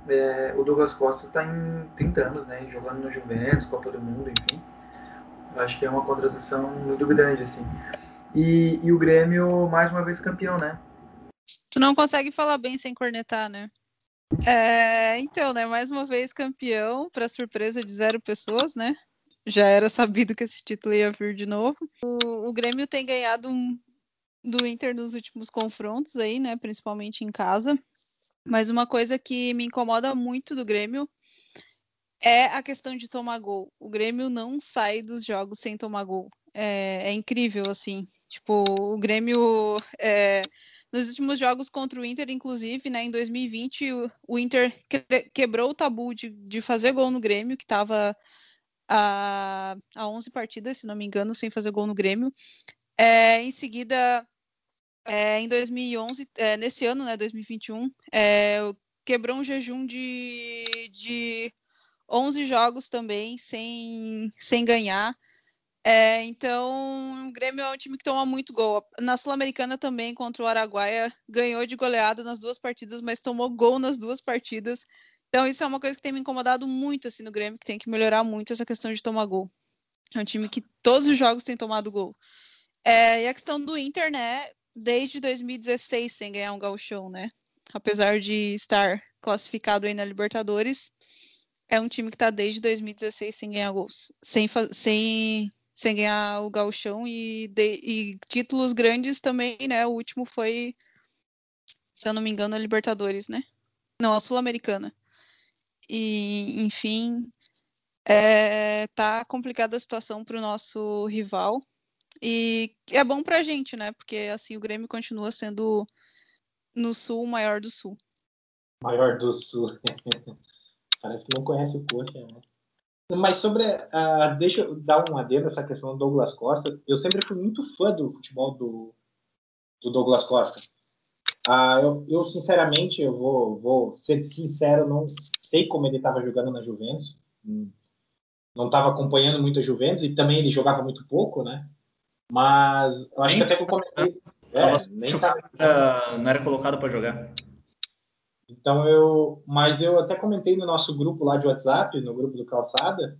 S1: é, o Douglas Costa está em 30 anos, né? Jogando no Juventus, Copa do Mundo, enfim. Acho que é uma contratação muito grande, assim. E, e o Grêmio, mais uma vez, campeão, né?
S2: Tu não consegue falar bem sem cornetar, né? É, então, né? Mais uma vez campeão, para surpresa de zero pessoas, né? Já era sabido que esse título ia vir de novo. O, o Grêmio tem ganhado um, do Inter nos últimos confrontos aí, né? Principalmente em casa. Mas uma coisa que me incomoda muito do Grêmio é a questão de tomar gol. O Grêmio não sai dos jogos sem tomar gol. É, é incrível, assim. Tipo, o Grêmio. É, nos últimos jogos contra o Inter, inclusive, né, em 2020, o, o Inter que, quebrou o tabu de, de fazer gol no Grêmio, que estava a, a 11 partidas, se não me engano, sem fazer gol no Grêmio. É, em seguida, é, em 2011, é, nesse ano, né, 2021, é, quebrou um jejum de, de 11 jogos também, sem, sem ganhar. É, então, o Grêmio é um time que toma muito gol. Na Sul-Americana também, contra o Araguaia, ganhou de goleada nas duas partidas, mas tomou gol nas duas partidas. Então, isso é uma coisa que tem me incomodado muito assim no Grêmio, que tem que melhorar muito essa questão de tomar gol. É um time que todos os jogos tem tomado gol. É, e a questão do Inter, né? Desde 2016 sem ganhar um gauchão, né? Apesar de estar classificado aí na Libertadores, é um time que está desde 2016 sem ganhar gols, sem, sem sem ganhar o gauchão e, de, e títulos grandes também, né? O último foi, se eu não me engano, a Libertadores, né? Não, a Sul-Americana. E, enfim, é, tá complicada a situação para o nosso rival. E é bom para a gente, né? Porque assim o Grêmio continua sendo no sul o maior do sul.
S3: Maior do sul. (laughs) Parece que não conhece o coxa, né? Mas sobre. Uh, deixa eu dar um adendo nessa questão do Douglas Costa. Eu sempre fui muito fã do futebol do, do Douglas Costa. Uh, eu, eu, sinceramente, eu vou, vou ser sincero, não sei como ele estava jogando na Juventus. Não estava acompanhando muito a Juventus e também ele jogava muito pouco, né? Mas eu acho nem que até que eu comentei.
S4: É, nem tava... não era colocado para jogar.
S3: Então eu, mas eu até comentei no nosso grupo lá de WhatsApp, no grupo do Calçada,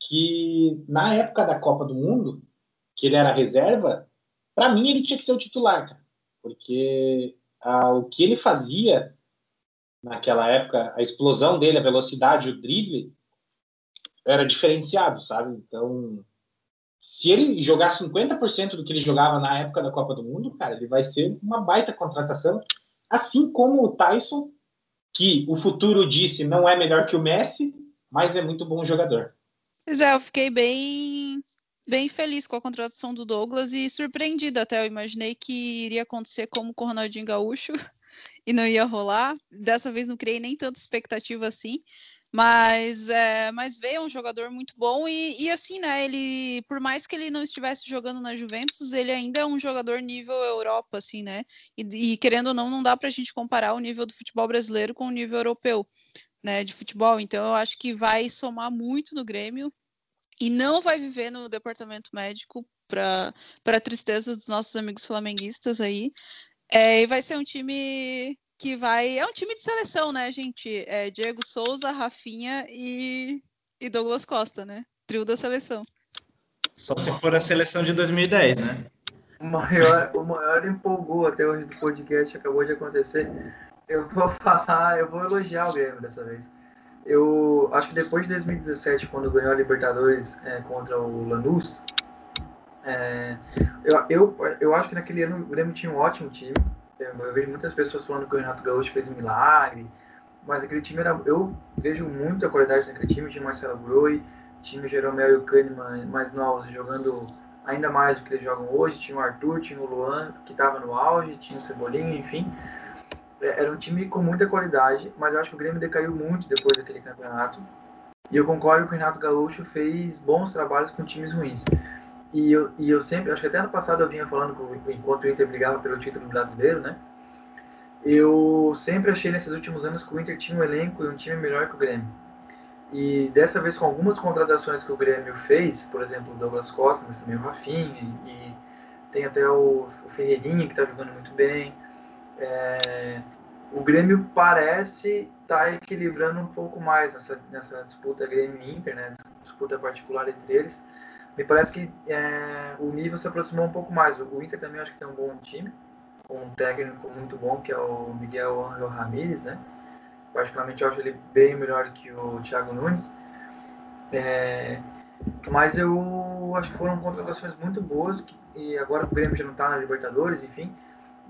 S3: que na época da Copa do Mundo, que ele era reserva, para mim ele tinha que ser o titular, cara, porque ah, o que ele fazia naquela época, a explosão dele, a velocidade, o drible, era diferenciado, sabe? Então, se ele jogar 50% do que ele jogava na época da Copa do Mundo, cara, ele vai ser uma baita contratação Assim como o Tyson, que o futuro disse não é melhor que o Messi, mas é muito bom jogador.
S2: Pois é, eu fiquei bem, bem feliz com a contratação do Douglas e surpreendida até. Eu imaginei que iria acontecer como com o Ronaldinho Gaúcho (laughs) e não ia rolar. Dessa vez não criei nem tanta expectativa assim. Mas, é, mas veio um jogador muito bom e, e assim, né? Ele, por mais que ele não estivesse jogando na Juventus, ele ainda é um jogador nível Europa, assim, né? E, e querendo ou não, não dá para a gente comparar o nível do futebol brasileiro com o nível europeu, né? De futebol. Então, eu acho que vai somar muito no Grêmio e não vai viver no departamento médico para a tristeza dos nossos amigos flamenguistas aí. É, e vai ser um time que vai. É um time de seleção, né, gente? É Diego Souza, Rafinha e, e Douglas Costa, né? Trio da seleção.
S4: Só se for a seleção de 2010, né?
S1: O maior, o maior empolgou até hoje do podcast, acabou de acontecer. Eu vou (laughs) falar, eu vou elogiar o Grêmio dessa vez. Eu acho que depois de 2017, quando ganhou a Libertadores é, contra o Lanús, é, eu, eu, eu acho que naquele ano o Grêmio tinha um ótimo time. Eu vejo muitas pessoas falando que o Renato Gaúcho fez um milagre, mas aquele time era. Eu vejo muita qualidade naquele time. Tinha Marcelo Groi, tinha o Jeromel e o Kahneman mais novos jogando ainda mais do que eles jogam hoje. Tinha o Arthur, tinha o Luan, que estava no auge, tinha o Cebolinha, enfim. É, era um time com muita qualidade, mas eu acho que o Grêmio decaiu muito depois daquele campeonato. E eu concordo que o Renato Gaúcho fez bons trabalhos com times ruins. E eu, e eu sempre, acho que até ano passado eu vinha falando, com, enquanto o Inter brigava pelo título brasileiro, né? Eu sempre achei nesses últimos anos que o Inter tinha um elenco e um time melhor que o Grêmio. E dessa vez, com algumas contratações que o Grêmio fez, por exemplo, o Douglas Costa, mas também o Rafinha, e, e tem até o, Ferreirinha que está jogando muito bem. É, o Grêmio parece estar tá equilibrando um pouco mais nessa, nessa disputa Grêmio-Inter, né? disputa particular entre eles me parece que é, o nível se aproximou um pouco mais. O Inter também acho que tem um bom time, com um técnico muito bom, que é o Miguel Angel Ramírez, né? Particularmente eu acho ele bem melhor que o Thiago Nunes. É, mas eu acho que foram contratações muito boas, que, e agora o Grêmio já não está na Libertadores, enfim,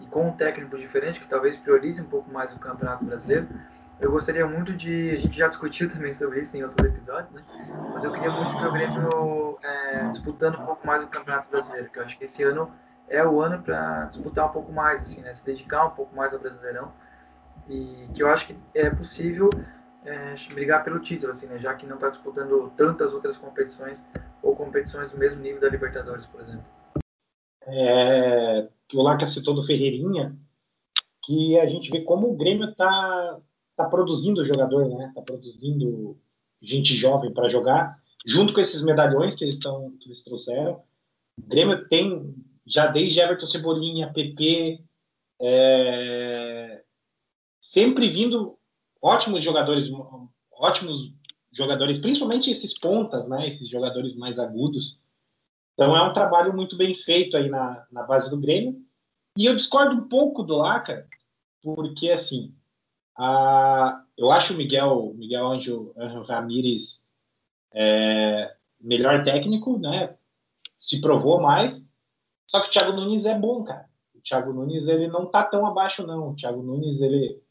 S1: e com um técnico diferente, que talvez priorize um pouco mais o Campeonato Brasileiro eu gostaria muito de. A gente já discutiu (laughs) também sobre isso em outros episódios, né? Mas eu queria muito ver o Grêmio é, disputando um pouco mais o Campeonato Brasileiro, que eu acho que esse ano é o ano para disputar um pouco mais, assim, né? Se dedicar um pouco mais ao Brasileirão. E que eu acho que é possível é, brigar pelo título, assim, né? Já que não está disputando tantas outras competições ou competições do mesmo nível da Libertadores, por exemplo.
S3: É, o Laca citou do Ferreirinha, que a gente vê como o Grêmio está tá produzindo jogador, né? Está produzindo gente jovem para jogar, junto com esses medalhões que eles, tão, que eles trouxeram. O Grêmio tem, já desde Everton Cebolinha, PP, é, sempre vindo ótimos jogadores, ótimos jogadores, principalmente esses pontas, né? Esses jogadores mais agudos. Então é um trabalho muito bem feito aí na, na base do Grêmio. E eu discordo um pouco do Laca, porque assim, a, eu acho o Miguel, Miguel Anjo, Ramírez é, melhor técnico, né? Se provou mais. Só que o Thiago Nunes é bom, cara. O Thiago Nunes ele não tá tão abaixo, não. O Thiago Nunes ele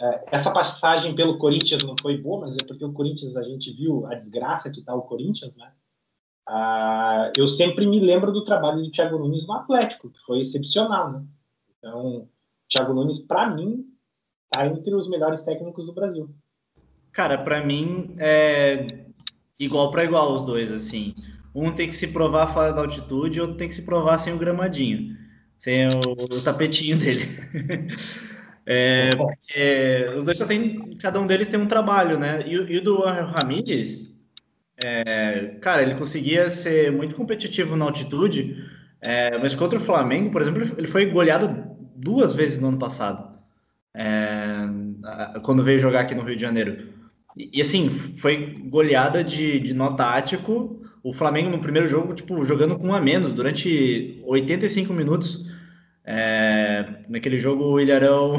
S3: é, essa passagem pelo Corinthians não foi boa, mas é porque o Corinthians a gente viu a desgraça que tá o Corinthians, né? Ah, eu sempre me lembro do trabalho do Thiago Nunes no Atlético, que foi excepcional, né? Então, Thiago Nunes, para mim, tá entre os melhores técnicos do Brasil.
S4: Cara, para mim é igual para igual os dois, assim. Um tem que se provar fora da altitude, outro tem que se provar sem o gramadinho, sem o, o tapetinho dele. (laughs) É, porque os dois só tem, cada um deles tem um trabalho, né? E, e o do Ramírez, é, cara, ele conseguia ser muito competitivo na altitude, é, mas contra o Flamengo, por exemplo, ele foi goleado duas vezes no ano passado, é, quando veio jogar aqui no Rio de Janeiro. E, e assim, foi goleada de, de nó tático. O Flamengo no primeiro jogo, tipo, jogando com um a menos durante 85 minutos. É, naquele jogo o Ilharão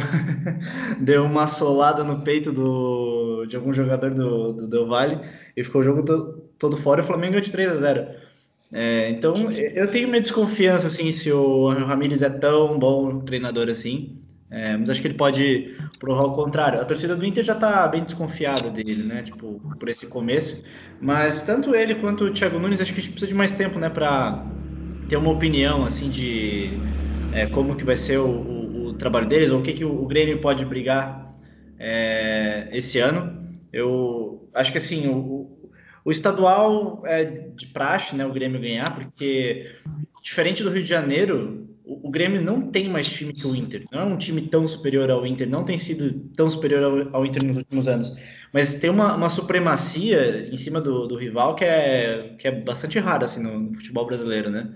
S4: (laughs) deu uma solada no peito do, de algum jogador do, do Del Valle e ficou o jogo todo, todo fora e o Flamengo ganhou de 3 a 0. É, então eu tenho minha desconfiança assim, se o Ramires é tão bom treinador assim. É, mas acho que ele pode provar o contrário. A torcida do Inter já está bem desconfiada dele, né? Tipo, por esse começo. Mas tanto ele quanto o Thiago Nunes, acho que a gente precisa de mais tempo, né? Para ter uma opinião, assim, de é, como que vai ser o, o, o, trabalho deles, ou o que, que o Grêmio pode brigar é, esse ano. Eu acho que assim, o, o estadual é de praxe, né, o Grêmio ganhar, porque diferente do Rio de Janeiro, o, o, Grêmio não tem mais time que o Inter. Não é um time tão superior ao Inter, não tem sido tão superior ao, ao Inter nos últimos anos. Mas tem uma, uma supremacia em cima do, do, rival que é, que é bastante rara assim, no, no futebol brasileiro, né?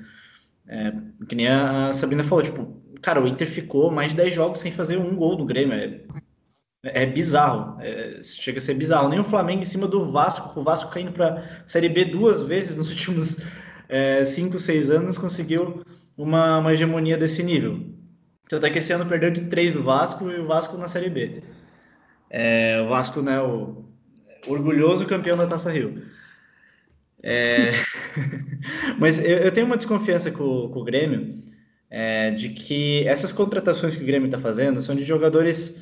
S4: É, que nem a Sabrina falou, tipo, cara, o Inter ficou mais de 10 jogos sem fazer um gol do Grêmio. É, é bizarro. É, chega a ser bizarro. Nem o Flamengo em cima do Vasco, o Vasco caindo para Série B duas vezes nos (laughs) últimos 5, é, 6 anos, conseguiu uma, uma hegemonia desse nível. Então até que esse ano perdeu de 3 do Vasco e o Vasco na Série B. É, o Vasco, né, o orgulhoso campeão da Taça Rio. É... (laughs) Mas eu, eu, tenho uma desconfiança com, com o Grêmio é, de que essas contratações que o Grêmio está fazendo são de jogadores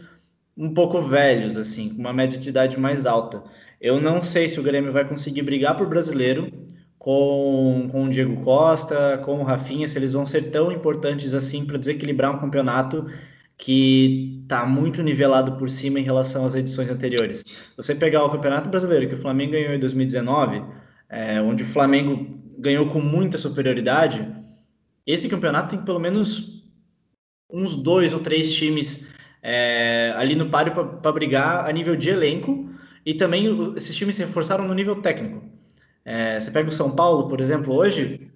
S4: um pouco velhos, assim, com uma média de idade mais alta. Eu não sei se o Grêmio vai conseguir brigar por brasileiro com, com o Diego Costa, com o Rafinha, se eles vão ser tão importantes assim para desequilibrar um campeonato que está muito nivelado por cima em relação às edições anteriores. Você pegar o Campeonato Brasileiro que o Flamengo ganhou em 2019 é, onde o Flamengo ganhou com muita superioridade, esse campeonato tem pelo menos uns dois ou três times é, ali no páreo para brigar a nível de elenco e também esses times se reforçaram no nível técnico. É, você pega o São Paulo, por exemplo, hoje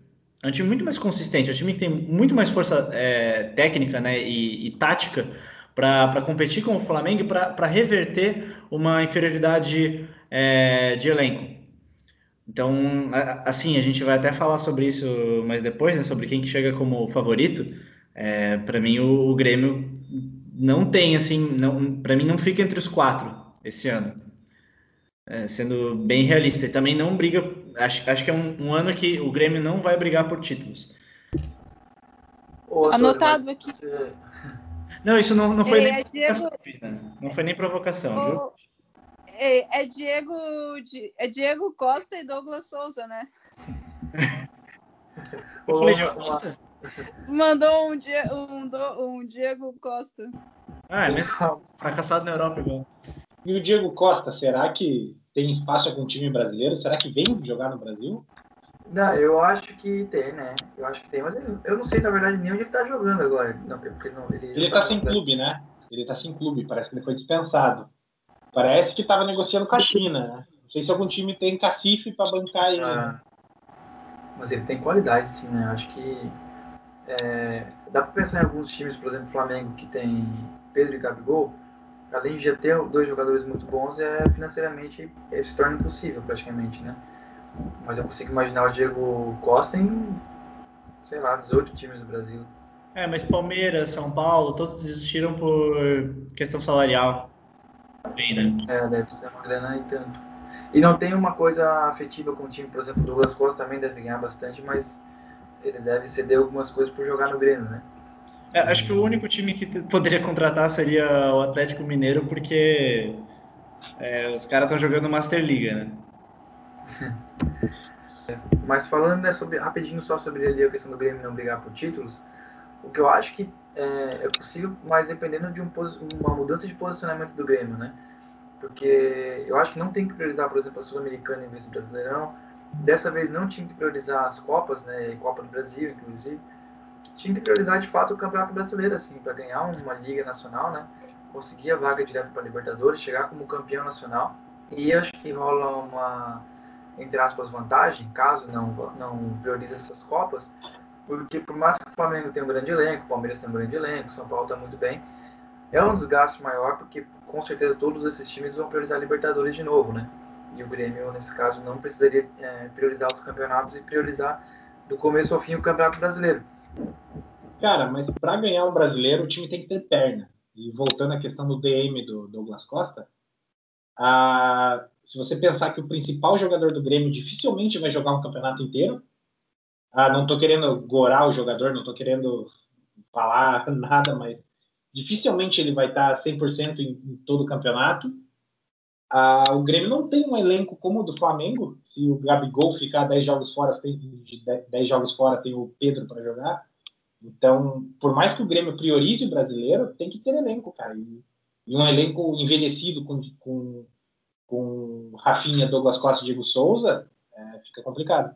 S4: é um time muito mais consistente, é um time que tem muito mais força é, técnica né, e, e tática para competir com o Flamengo e para reverter uma inferioridade é, de elenco. Então, assim, a gente vai até falar sobre isso mais depois, né? Sobre quem que chega como favorito. É, para mim, o, o, Grêmio não tem, assim, não, para mim não fica entre os quatro esse ano. É, sendo bem realista. E também não briga. Acho, acho que é um, um ano que o Grêmio não vai brigar por títulos.
S2: Anotado aqui.
S4: Não, isso não, não foi Ei, nem é provocação. Diego... Não foi nem provocação.
S2: É, é, Diego, é Diego Costa e Douglas Souza, né? (laughs)
S4: Eu falei Diego Costa?
S2: Mandou um, um, um Diego Costa.
S4: Ah, é mesmo fracassado na Europa igual.
S3: E o Diego Costa, será que tem espaço com o time brasileiro? Será que vem jogar no Brasil?
S1: Não, eu acho que tem, né? Eu acho que tem, mas eu não sei, na verdade, nem onde ele tá jogando agora. Não, porque não, ele
S3: Ele tá sem clube, né? Ele tá sem clube, parece que ele foi dispensado. Parece que tava negociando com a China, né? Não sei se algum time tem cacife para bancar ele.
S1: Ah, mas ele tem qualidade, sim, né? Acho que é, dá pra pensar em alguns times, por exemplo, Flamengo, que tem Pedro e Gabigol. Além de já ter dois jogadores muito bons, é financeiramente é, se torna impossível praticamente, né? Mas eu consigo imaginar o Diego Costa em, sei lá, 18 times do Brasil.
S4: É, mas Palmeiras, São Paulo, todos desistiram por questão salarial. Bem, né?
S1: É, deve ser uma grana e tanto. E não tem uma coisa afetiva com o time, por exemplo, o Douglas Costa também deve ganhar bastante, mas ele deve ceder algumas coisas por jogar no Grêmio, né?
S4: É, acho que o único time que poderia contratar seria o Atlético Mineiro, porque é, os caras estão jogando Master Liga, né? (laughs)
S1: Mas falando né, sobre, rapidinho só sobre ali a questão do Grêmio não brigar por títulos, o que eu acho que é, é possível, mas dependendo de um, uma mudança de posicionamento do Grêmio, né? Porque eu acho que não tem que priorizar, por exemplo, a Sul-Americana em vez do Brasileirão. Dessa vez não tinha que priorizar as Copas, né? Copa do Brasil, inclusive. Tinha que priorizar de fato o Campeonato Brasileiro, assim, para ganhar uma Liga Nacional, né? Conseguir a vaga direto para Libertadores, chegar como campeão nacional. E acho que rola uma, entre aspas, vantagem, caso não, não priorize essas Copas, porque por mais que o Flamengo tenha um grande elenco, o Palmeiras tem um grande elenco, o São Paulo está muito bem, é um desgaste maior, porque com certeza todos esses times vão priorizar Libertadores de novo, né? E o Grêmio, nesse caso, não precisaria é, priorizar os campeonatos e priorizar do começo ao fim o Campeonato Brasileiro.
S3: Cara, mas para ganhar um brasileiro, o time tem que ter perna. E voltando à questão do DM do Douglas Costa, ah, se você pensar que o principal jogador do Grêmio dificilmente vai jogar um campeonato inteiro, ah, não estou querendo gorar o jogador, não estou querendo falar (laughs) nada, mas dificilmente ele vai estar 100% em, em todo o campeonato. Ah, o Grêmio não tem um elenco como o do Flamengo. Se o Gabigol ficar 10 jogos fora, tem, de 10 jogos fora, tem o Pedro para jogar. Então, por mais que o Grêmio priorize o brasileiro, tem que ter elenco, cara. E, e um elenco envelhecido com, com, com Rafinha, Douglas Costa e Diego Souza, é, fica complicado.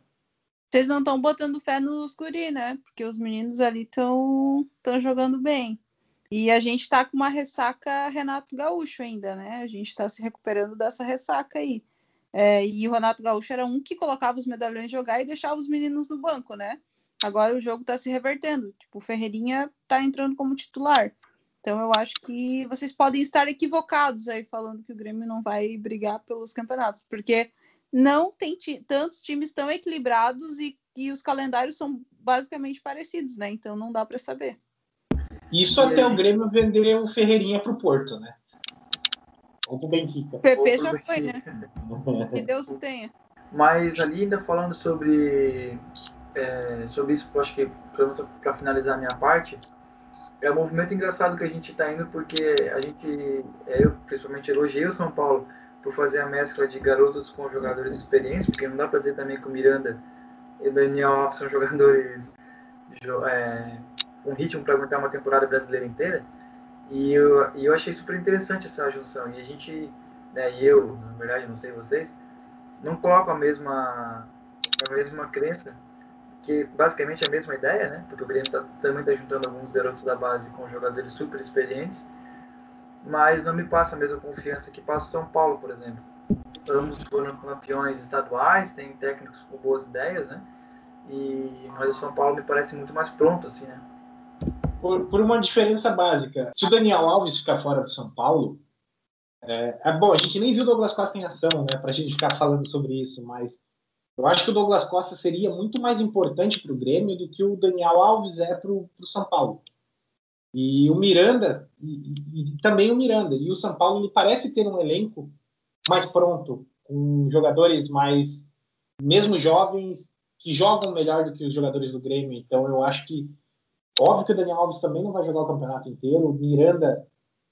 S2: Vocês não estão botando fé nos guri, né? Porque os meninos ali estão jogando bem. E a gente tá com uma ressaca Renato Gaúcho ainda, né? A gente tá se recuperando dessa ressaca aí. É, e o Renato Gaúcho era um que colocava os medalhões jogar e deixava os meninos no banco, né? Agora o jogo tá se revertendo. Tipo, o Ferreirinha tá entrando como titular. Então eu acho que vocês podem estar equivocados aí falando que o Grêmio não vai brigar pelos campeonatos, porque não tem tantos times tão equilibrados e, e os calendários são basicamente parecidos, né? Então não dá para saber.
S3: Isso e até aí? o Grêmio vender o Ferreirinha pro Porto, né? Ou pro Benfica.
S2: O PP já foi, né? que Deus tenha.
S1: Mas ali ainda falando sobre é, sobre isso, acho que para finalizar a minha parte, é um movimento engraçado que a gente está indo porque a gente, é, eu principalmente elogiei o São Paulo por fazer a mescla de garotos com jogadores experientes, porque não dá para dizer também que o Miranda e o Daniel são jogadores é, com ritmo para aguentar uma temporada brasileira inteira. E eu, e eu achei super interessante essa junção. E a gente, né, e eu, na verdade, não sei vocês, não coloco a mesma, a mesma crença que basicamente é a mesma ideia, né? Porque o Grêmio tá, também está juntando alguns garotos da base com jogadores super experientes, mas não me passa a mesma confiança que passa o São Paulo, por exemplo. Ambos foram campeões estaduais, têm técnicos com boas ideias, né? E, mas o São Paulo me parece muito mais pronto, assim, né?
S3: Por, por uma diferença básica. Se o Daniel Alves ficar fora do São Paulo, é, é bom, a gente nem viu o Douglas Costa em ação, né? Para a gente ficar falando sobre isso, mas eu acho que o Douglas Costa seria muito mais importante para o Grêmio do que o Daniel Alves é para o São Paulo. E o Miranda, e, e, e, também o Miranda. E o São Paulo ele parece ter um elenco mais pronto, com jogadores mais, mesmo jovens, que jogam melhor do que os jogadores do Grêmio. Então eu acho que, óbvio que o Daniel Alves também não vai jogar o campeonato inteiro. O Miranda,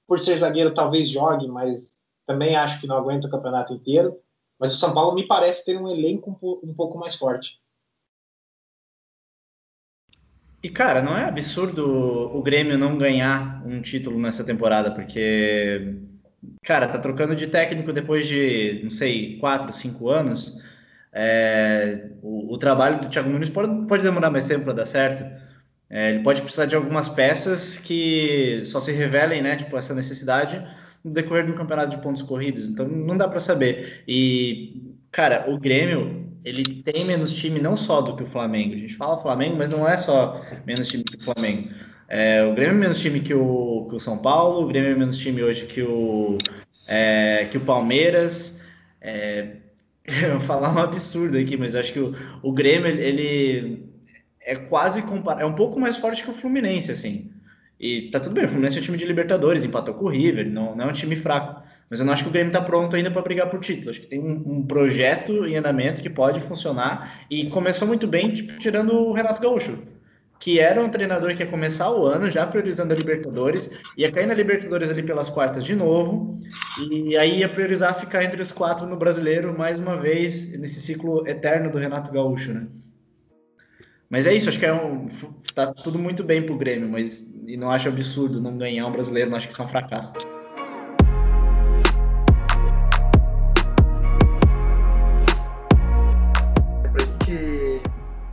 S3: por ser zagueiro, talvez jogue, mas também acho que não aguenta o campeonato inteiro. Mas o São Paulo me parece ter um elenco um, pouco mais forte.
S4: E, cara, não é absurdo o Grêmio não ganhar um título nessa temporada, porque, cara, tá trocando de técnico depois de, não sei, quatro, cinco anos. É, o, o, trabalho do Thiago Nunes pode, pode demorar mais tempo para dar certo. É, ele pode precisar de algumas peças que só se revelem, né? Tipo, essa necessidade no decorrer de um campeonato de pontos corridos. Então, não dá para saber. E, cara, o Grêmio, ele tem menos time não só do que o Flamengo. A gente fala Flamengo, mas não é só menos time que o Flamengo. É, o Grêmio é menos time que o, que o São Paulo, o Grêmio é menos time hoje que o, é, que o Palmeiras. É, (laughs) eu vou falar um absurdo aqui, mas acho que o, o Grêmio, ele é quase comparado, é um pouco mais forte que o Fluminense, assim. E tá tudo bem, o Fluminense é um time de Libertadores, empatou com o River, não, não é um time fraco. Mas eu não acho que o Grêmio está pronto ainda para brigar por título. Acho que tem um, um, projeto em andamento que pode funcionar e começou muito bem, tipo, tirando o Renato Gaúcho, que era um treinador que ia começar o ano já priorizando a Libertadores, ia cair na Libertadores ali pelas quartas de novo, e aí ia priorizar ficar entre os quatro no brasileiro mais uma vez nesse ciclo eterno do Renato Gaúcho, né? Mas é isso, acho que é um, tá tudo muito bem pro Grêmio, mas e não acho absurdo não ganhar um brasileiro, não acho que isso é um fracasso.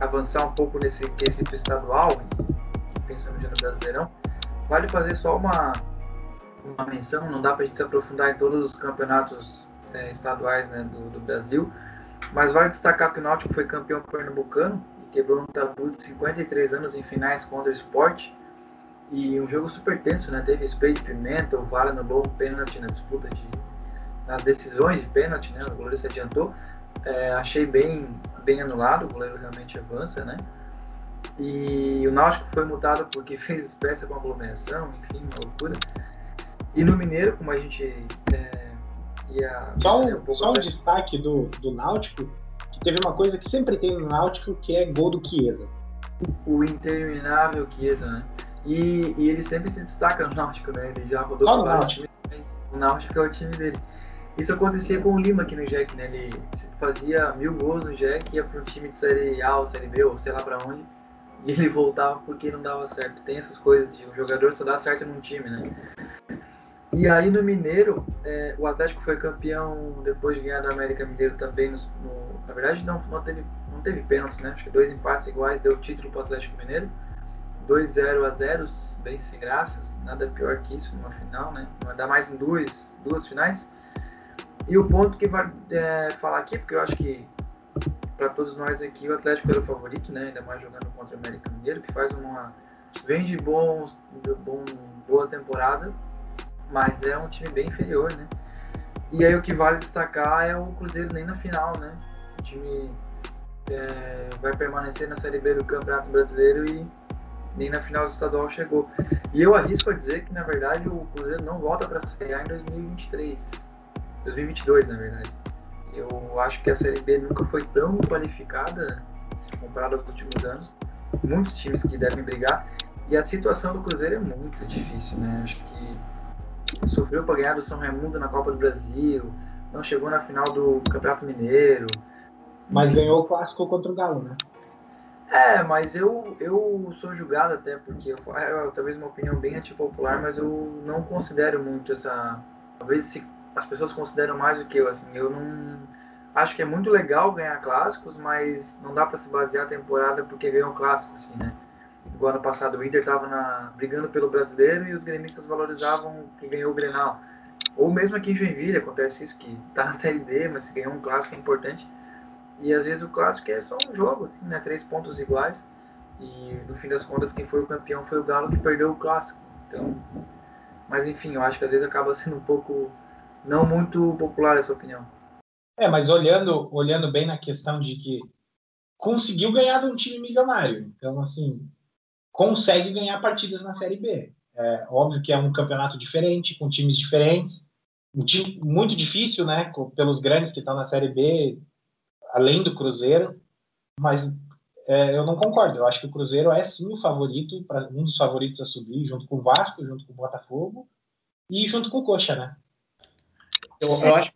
S1: avançar um pouco nesse quesito estadual, pensando já no Brasileirão, vale fazer só uma, uma menção, não dá para a gente se aprofundar em todos os campeonatos é, estaduais né, do, do, Brasil, mas vale destacar que o Náutico foi campeão pernambucano quebrou um tabu de 53 anos em finais contra o esporte, e um jogo super tenso, né? Teve spray de pimenta, o VAR anulou um pênalti na disputa de nas decisões de pênalti, né? O goleiro se adiantou. É, achei bem bem anulado, o goleiro realmente avança, né? E o Náutico foi multado porque (laughs) fez espécie com aglomeração, enfim, uma loucura. E no Mineiro, como a gente é, ia.
S3: Só um, um só um destaque do, do Náutico, teve uma coisa que sempre tem no Náutico, que é gol do Chiesa.
S1: O interminável Chiesa, né? E, e ele sempre se destaca no Náutico, né? Ele já rodou vários times, o Náutico é o time dele. Isso acontecia com o Lima aqui no Jack, né? Ele fazia mil gols no Jack, ia para um time de Série A ou Série B ou sei lá para onde, (laughs) e ele voltava porque não dava certo. Tem essas coisas de um jogador só dá certo num time, né? E aí no Mineiro, é, o Atlético foi campeão depois de ganhar do América Mineiro também. No, na verdade, não, não teve, não teve pênaltis, né? Acho que dois empates iguais deu título para o Atlético Mineiro. 2-0 a 0 bem sem graças, nada pior que isso numa final, né? Dar mais em duas, duas finais. E o ponto que vai é, falar aqui, porque eu acho que para todos nós aqui o Atlético era o favorito, né? Ainda mais jogando contra o América Mineiro, que faz uma vem de bons, de bom, boa temporada, mas é um time bem inferior, né? E aí o que vale destacar é o Cruzeiro nem na final, né? O time é, vai permanecer na Série B do Campeonato Brasileiro e nem na final do estadual chegou. E eu arrisco a dizer que na verdade o Cruzeiro não volta para a Série A em 2023 2022, na verdade. Eu acho que a Série B nunca foi tão qualificada, se comparado aos últimos anos. Muitos times que devem brigar. E a situação do Cruzeiro é muito difícil, né? Acho que sofreu para ganhar do São Raimundo na Copa do Brasil, não chegou na final do Campeonato Mineiro.
S3: Mas ganhou o clássico contra o Galo, né?
S1: É, mas eu, eu sou julgado até porque, eu, é, talvez uma opinião bem antipopular, mas eu não considero muito essa. Talvez esse as pessoas consideram mais do que eu, assim, eu não acho que é muito legal ganhar clássicos, mas não dá para se basear a temporada porque ganhou um clássico, assim, né? Igual ano passado o Inter estava na, brigando pelo brasileiro e os gremistas valorizavam que ganhou o Grenal. Ou mesmo aqui em Joinville acontece isso, que tá na Série D, mas se ganhou um clássico é importante. E às vezes o clássico é só um jogo, assim, né? Três pontos iguais. E no fim das contas, quem foi o campeão foi o Galo que perdeu o clássico. Então, mas enfim, eu acho que às vezes acaba sendo um pouco não muito popular essa opinião.
S3: É, mas olhando, olhando bem na questão de que conseguiu ganhar de um time milionário. Então, assim, consegue ganhar partidas na Série B. É óbvio que é um campeonato diferente, com times diferentes. Um time muito difícil, né? Pelos grandes que estão na Série B, além do Cruzeiro. Mas é, eu não concordo. Eu acho que o Cruzeiro é sim o favorito, para um dos favoritos a subir, junto com o Vasco, junto com o Botafogo e junto com o Coxa, né?
S4: Eu, eu acho.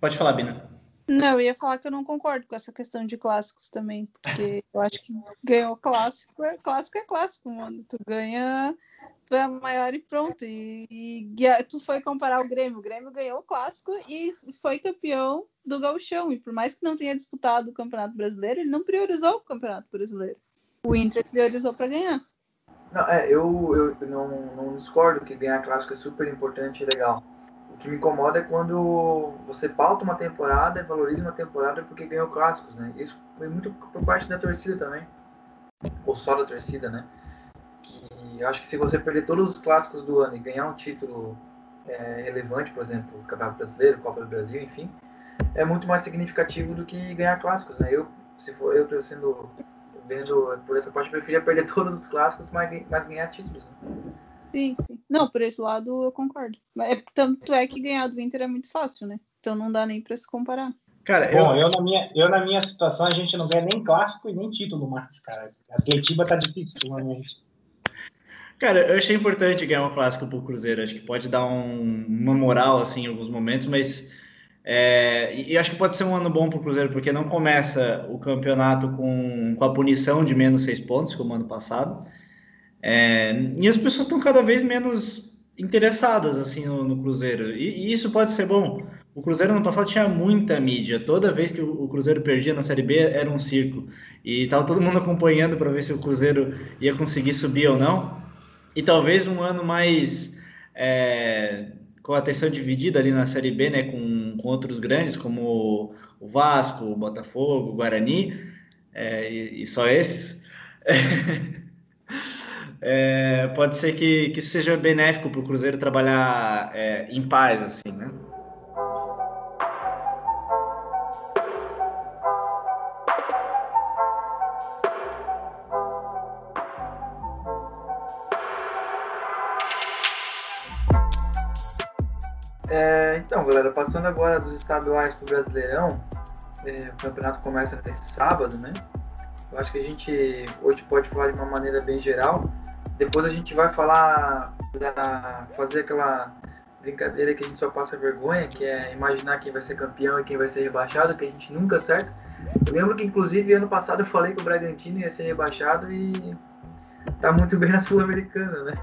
S4: Pode falar, Bina.
S2: Não, eu ia falar que eu não concordo com essa questão de clássicos também, porque eu acho que ganhou clássico, é, clássico é clássico, mano. Tu ganha tu é maior e pronto. E, e, tu foi comparar o Grêmio. O Grêmio ganhou o clássico e foi campeão do Gauchão. E por mais que não tenha disputado o Campeonato Brasileiro, ele não priorizou o Campeonato Brasileiro. O Inter priorizou para ganhar.
S1: Não, é, eu, eu não, não discordo que ganhar clássico é super importante e legal. O que me incomoda é quando você pauta uma temporada e valoriza uma temporada porque ganhou clássicos, né? Isso foi muito por parte da torcida também. Ou só da torcida, né? que eu acho que se você perder todos os clássicos do ano e ganhar um título é, relevante, por exemplo, Campeonato Brasileiro, Copa do Brasil, enfim, é muito mais significativo do que ganhar clássicos, né? Eu, se for eu sendo vendo por essa parte, eu preferia perder (laughs) todos os clássicos, mas, mas ganhar títulos. Né?
S2: Sim, sim. Não, por esse lado eu concordo. É, tanto é que ganhar do Inter é muito fácil, né? Então não dá nem para se comparar.
S3: Cara, Bom, eu... eu, na minha, eu na minha situação, a gente não ganha nem clássico e nem título mais, cara. A Atletiba tá difícil ultimamente.
S4: Cara, eu achei importante ganhar um clássico pro Cruzeiro. Acho que pode dar um, uma moral, assim, em alguns momentos, mas. É, e acho que pode ser um ano bom pro Cruzeiro, porque não começa o campeonato com, com a punição de menos seis pontos, como ano passado. É, e as pessoas estão cada vez menos interessadas assim no, no Cruzeiro. E, e, isso pode ser bom. O Cruzeiro no passado tinha muita mídia. Toda vez que o, o Cruzeiro perdia na Série B era um circo. E estava todo mundo acompanhando para ver se o Cruzeiro ia conseguir subir ou não e talvez um ano mais é, com a atenção dividida ali na Série B, né, com, com outros grandes como o Vasco, o Botafogo, o Guarani, é, e, e, só esses. (laughs) É, pode ser que, que seja benéfico para o Cruzeiro trabalhar é, em paz, assim, né?
S1: Galera, passando agora dos estaduais para o Brasileirão, é, o campeonato começa nesse sábado, né? Eu acho que a gente hoje pode falar de uma maneira bem geral. Depois a gente vai falar, da, fazer aquela brincadeira que a gente só passa vergonha, que é imaginar quem vai ser campeão e quem vai ser rebaixado, que a gente nunca acerta. Eu lembro que, inclusive, ano passado eu falei que o Bragantino ia ser rebaixado e tá muito bem na Sul-Americana, né?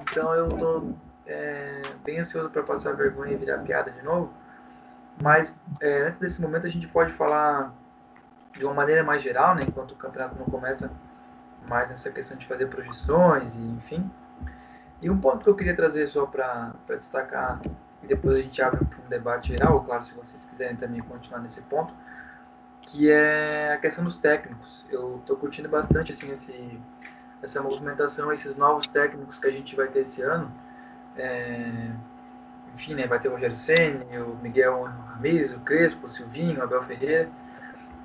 S1: Então eu tô é, bem ansioso para passar vergonha e virar piada de novo. Mas é, antes desse momento a gente pode falar de uma maneira mais geral, né, enquanto o campeonato não começa mais nessa questão de fazer projeções e enfim. E um ponto que eu queria trazer só para destacar e depois a gente abre para um debate geral, claro, se vocês quiserem também continuar nesse ponto, que é a questão dos técnicos. Eu estou curtindo bastante assim esse, essa movimentação, esses novos técnicos que a gente vai ter esse ano é, enfim, né, vai ter o Rogério Senna, o Miguel Ramírez, o Crespo, o Silvinho, o Abel Ferreira.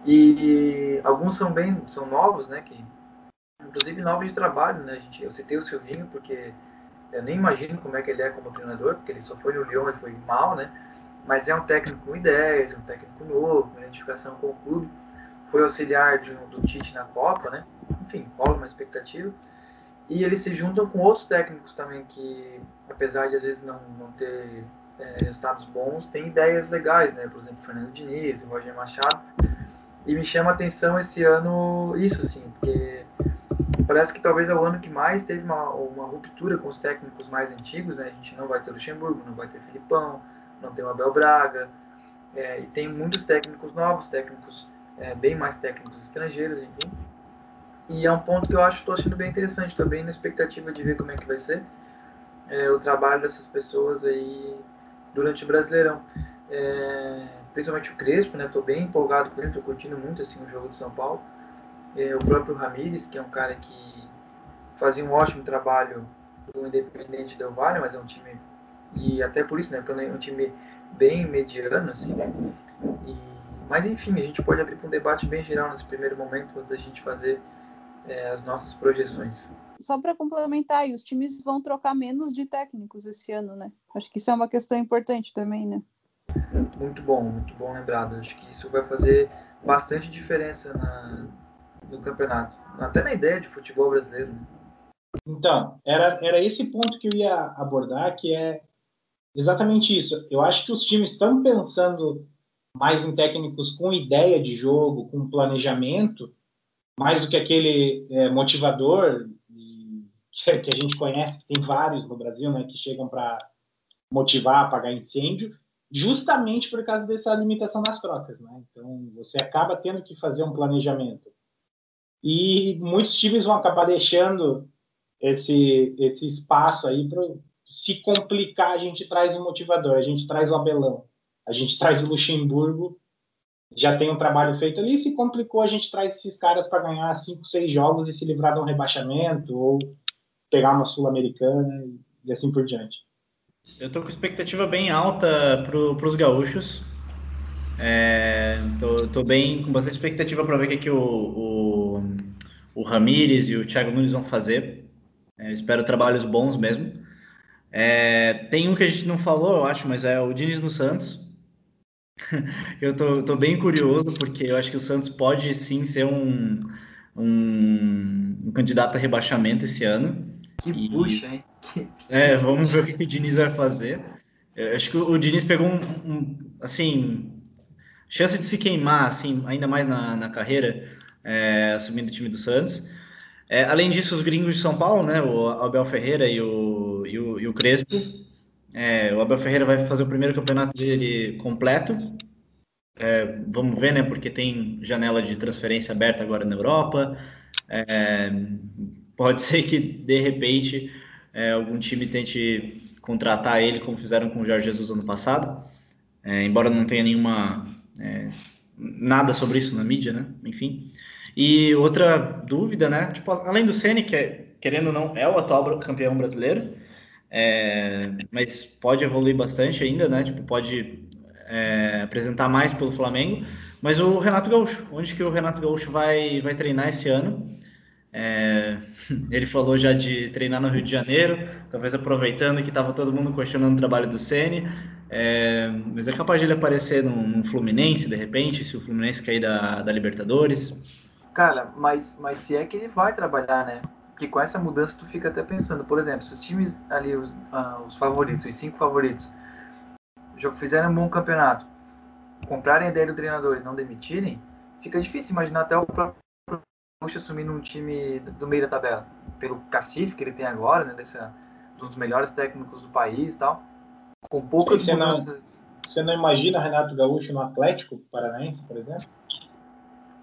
S1: E alguns são bem, são novos, né, que inclusive novos de trabalho, né, gente, eu citei o Silvinho porque eu nem imagino como é que ele é como treinador, porque ele só foi no Lyon e foi mal, né, mas é um técnico com ideias, um técnico novo, com identificação com o clube, foi auxiliar de, do Tite na Copa, né, enfim, rola uma expectativa. E eles se juntam com outros técnicos também que, apesar de às vezes não, não ter é, resultados bons, têm ideias legais, né? Por exemplo, Fernando Diniz, o Roger Machado. E me chama a atenção esse ano isso, sim, porque parece que talvez é o ano que mais teve uma, uma ruptura com os técnicos mais antigos, né? A gente não vai ter Luxemburgo, não vai ter Filipão, não tem o Abel Braga, é, e tem muitos técnicos novos, técnicos é, bem mais técnicos estrangeiros, enfim. E é um ponto que eu acho estou achando bem interessante também, na expectativa de ver como é que vai ser é, o trabalho dessas pessoas aí durante o Brasileirão. É, principalmente o Crespo, né? Estou bem empolgado com ele, estou curtindo muito assim o jogo de São Paulo. É, o próprio Ramires, que é um cara que fazia um ótimo trabalho no Independente Del Valle, mas é um time e até por isso, né? Porque é um time bem mediano, assim. E, mas enfim, a gente pode abrir para um debate bem geral nesse primeiro momento, antes da gente fazer é, as nossas projeções.
S2: Só para complementar, e os times vão trocar menos de técnicos esse ano, né? Acho que isso é uma questão importante também, né?
S1: Muito bom, muito bom lembrado. Acho que isso vai fazer bastante diferença na, no campeonato, até na ideia de futebol brasileiro. Né?
S3: Então, era, era esse ponto que eu ia abordar, que é exatamente isso. Eu acho que os times estão pensando mais em técnicos com ideia de jogo, com planejamento, mais do que aquele é, motivador que a gente conhece, tem vários no Brasil, né, que chegam para motivar, apagar incêndio, justamente por causa dessa limitação nas trocas, né? Então, você acaba tendo que fazer um planejamento. E muitos times vão acabar deixando esse, esse espaço aí para se complicar, a gente traz um motivador, a gente traz o Abelão, a gente traz o Luxemburgo, já tem um trabalho feito ali, se complicou, a gente traz esses caras para ganhar cinco, seis jogos e se livrar de um rebaixamento, ou pegar uma Sul-Americana e assim por diante.
S4: Eu tô com expectativa bem alta para os gaúchos. É, tô, tô, bem com bastante expectativa para ver o que, que o, o, o Ramires e o Thiago Nunes vão fazer. É, espero trabalhos bons mesmo. É, tem um que a gente não falou, eu acho, mas é o Diniz no Santos. (laughs) eu tô, tô, bem curioso, porque eu acho que o Santos pode sim ser um, um, um candidato a rebaixamento esse ano.
S1: Que e, puxa, hein? (laughs)
S4: É, vamos ver o que o Diniz vai fazer. Eu acho que o Diniz pegou um, um, assim, chance de se queimar, assim, ainda mais na, na carreira, é, assumindo o time do Santos. É, além disso, os gringos de São Paulo, né, o Abel Ferreira e o, e o, e o Crespo, é, o Abel Ferreira vai fazer o primeiro campeonato dele completo. É, vamos ver, né? Porque tem janela de transferência aberta agora na Europa. É, pode (laughs) ser que de repente é, algum time tente contratar ele, como fizeram com o Jorge Jesus ano passado. É, embora não tenha nenhuma é, nada sobre isso na mídia, né? Enfim. E outra dúvida, né? Tipo, além do Ceni, que querendo ou não é o atual campeão brasileiro, é, mas pode evoluir bastante ainda, né? Tipo, pode é, apresentar mais pelo Flamengo. Mas o Renato Gaúcho, onde que o Renato Gaúcho vai, vai treinar esse ano? É, (laughs) ele falou já de treinar no Rio de Janeiro, talvez aproveitando que estava todo mundo questionando o trabalho do Ceni. É, mas é capaz de ele aparecer no, Fluminense, de repente, se o Fluminense cair da, da Libertadores.
S1: Cara, mas, mas se é que ele vai trabalhar, né? Porque com essa mudança tu fica até pensando, por exemplo, se os times ali, os, ah, os favoritos, os cinco favoritos, já fizeram um bom campeonato, comprarem a ideia do treinador e não demitirem, fica difícil imaginar até o próprio Puxa assumindo um time do meio da tabela, pelo cacife que ele tem agora, né, desse, um dos melhores técnicos do país e tal, com poucas
S3: você mudanças. Não, você não imagina Renato Gaúcho no Atlético Paranaense, por exemplo?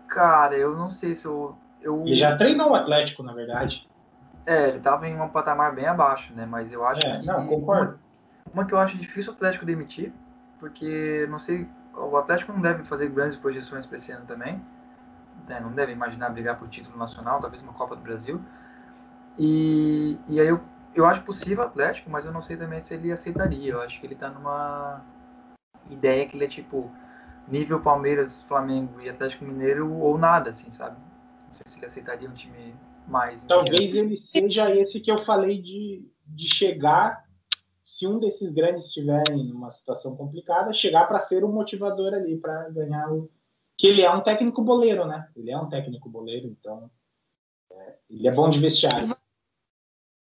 S1: Cara, eu não sei se eu. eu...
S3: Ele já treinou o Atlético, na verdade.
S1: É, ele tava em um patamar bem abaixo, né? Mas eu acho
S3: é,
S1: que.
S3: Não, concordo.
S1: Uma, uma, que eu acho difícil o Atlético demitir, porque não sei. O Atlético não deve fazer grandes projeções para esse ano também. Né? Não deve imaginar brigar por título nacional, talvez uma Copa do Brasil. E, e aí eu, eu acho possível o Atlético, mas eu não sei também se ele aceitaria. Eu acho que ele tá numa ideia que ele é tipo nível Palmeiras, Flamengo e Atlético Mineiro ou nada, assim, sabe? Não sei se ele aceitaria um time mais.
S3: Talvez ele seja esse que eu falei de, de chegar, se um desses grandes estiverem numa situação complicada, chegar para ser o motivador ali, para ganhar o. Que ele é um técnico boleiro, né? Ele é um técnico boleiro, então. É, ele é bom de vestiário.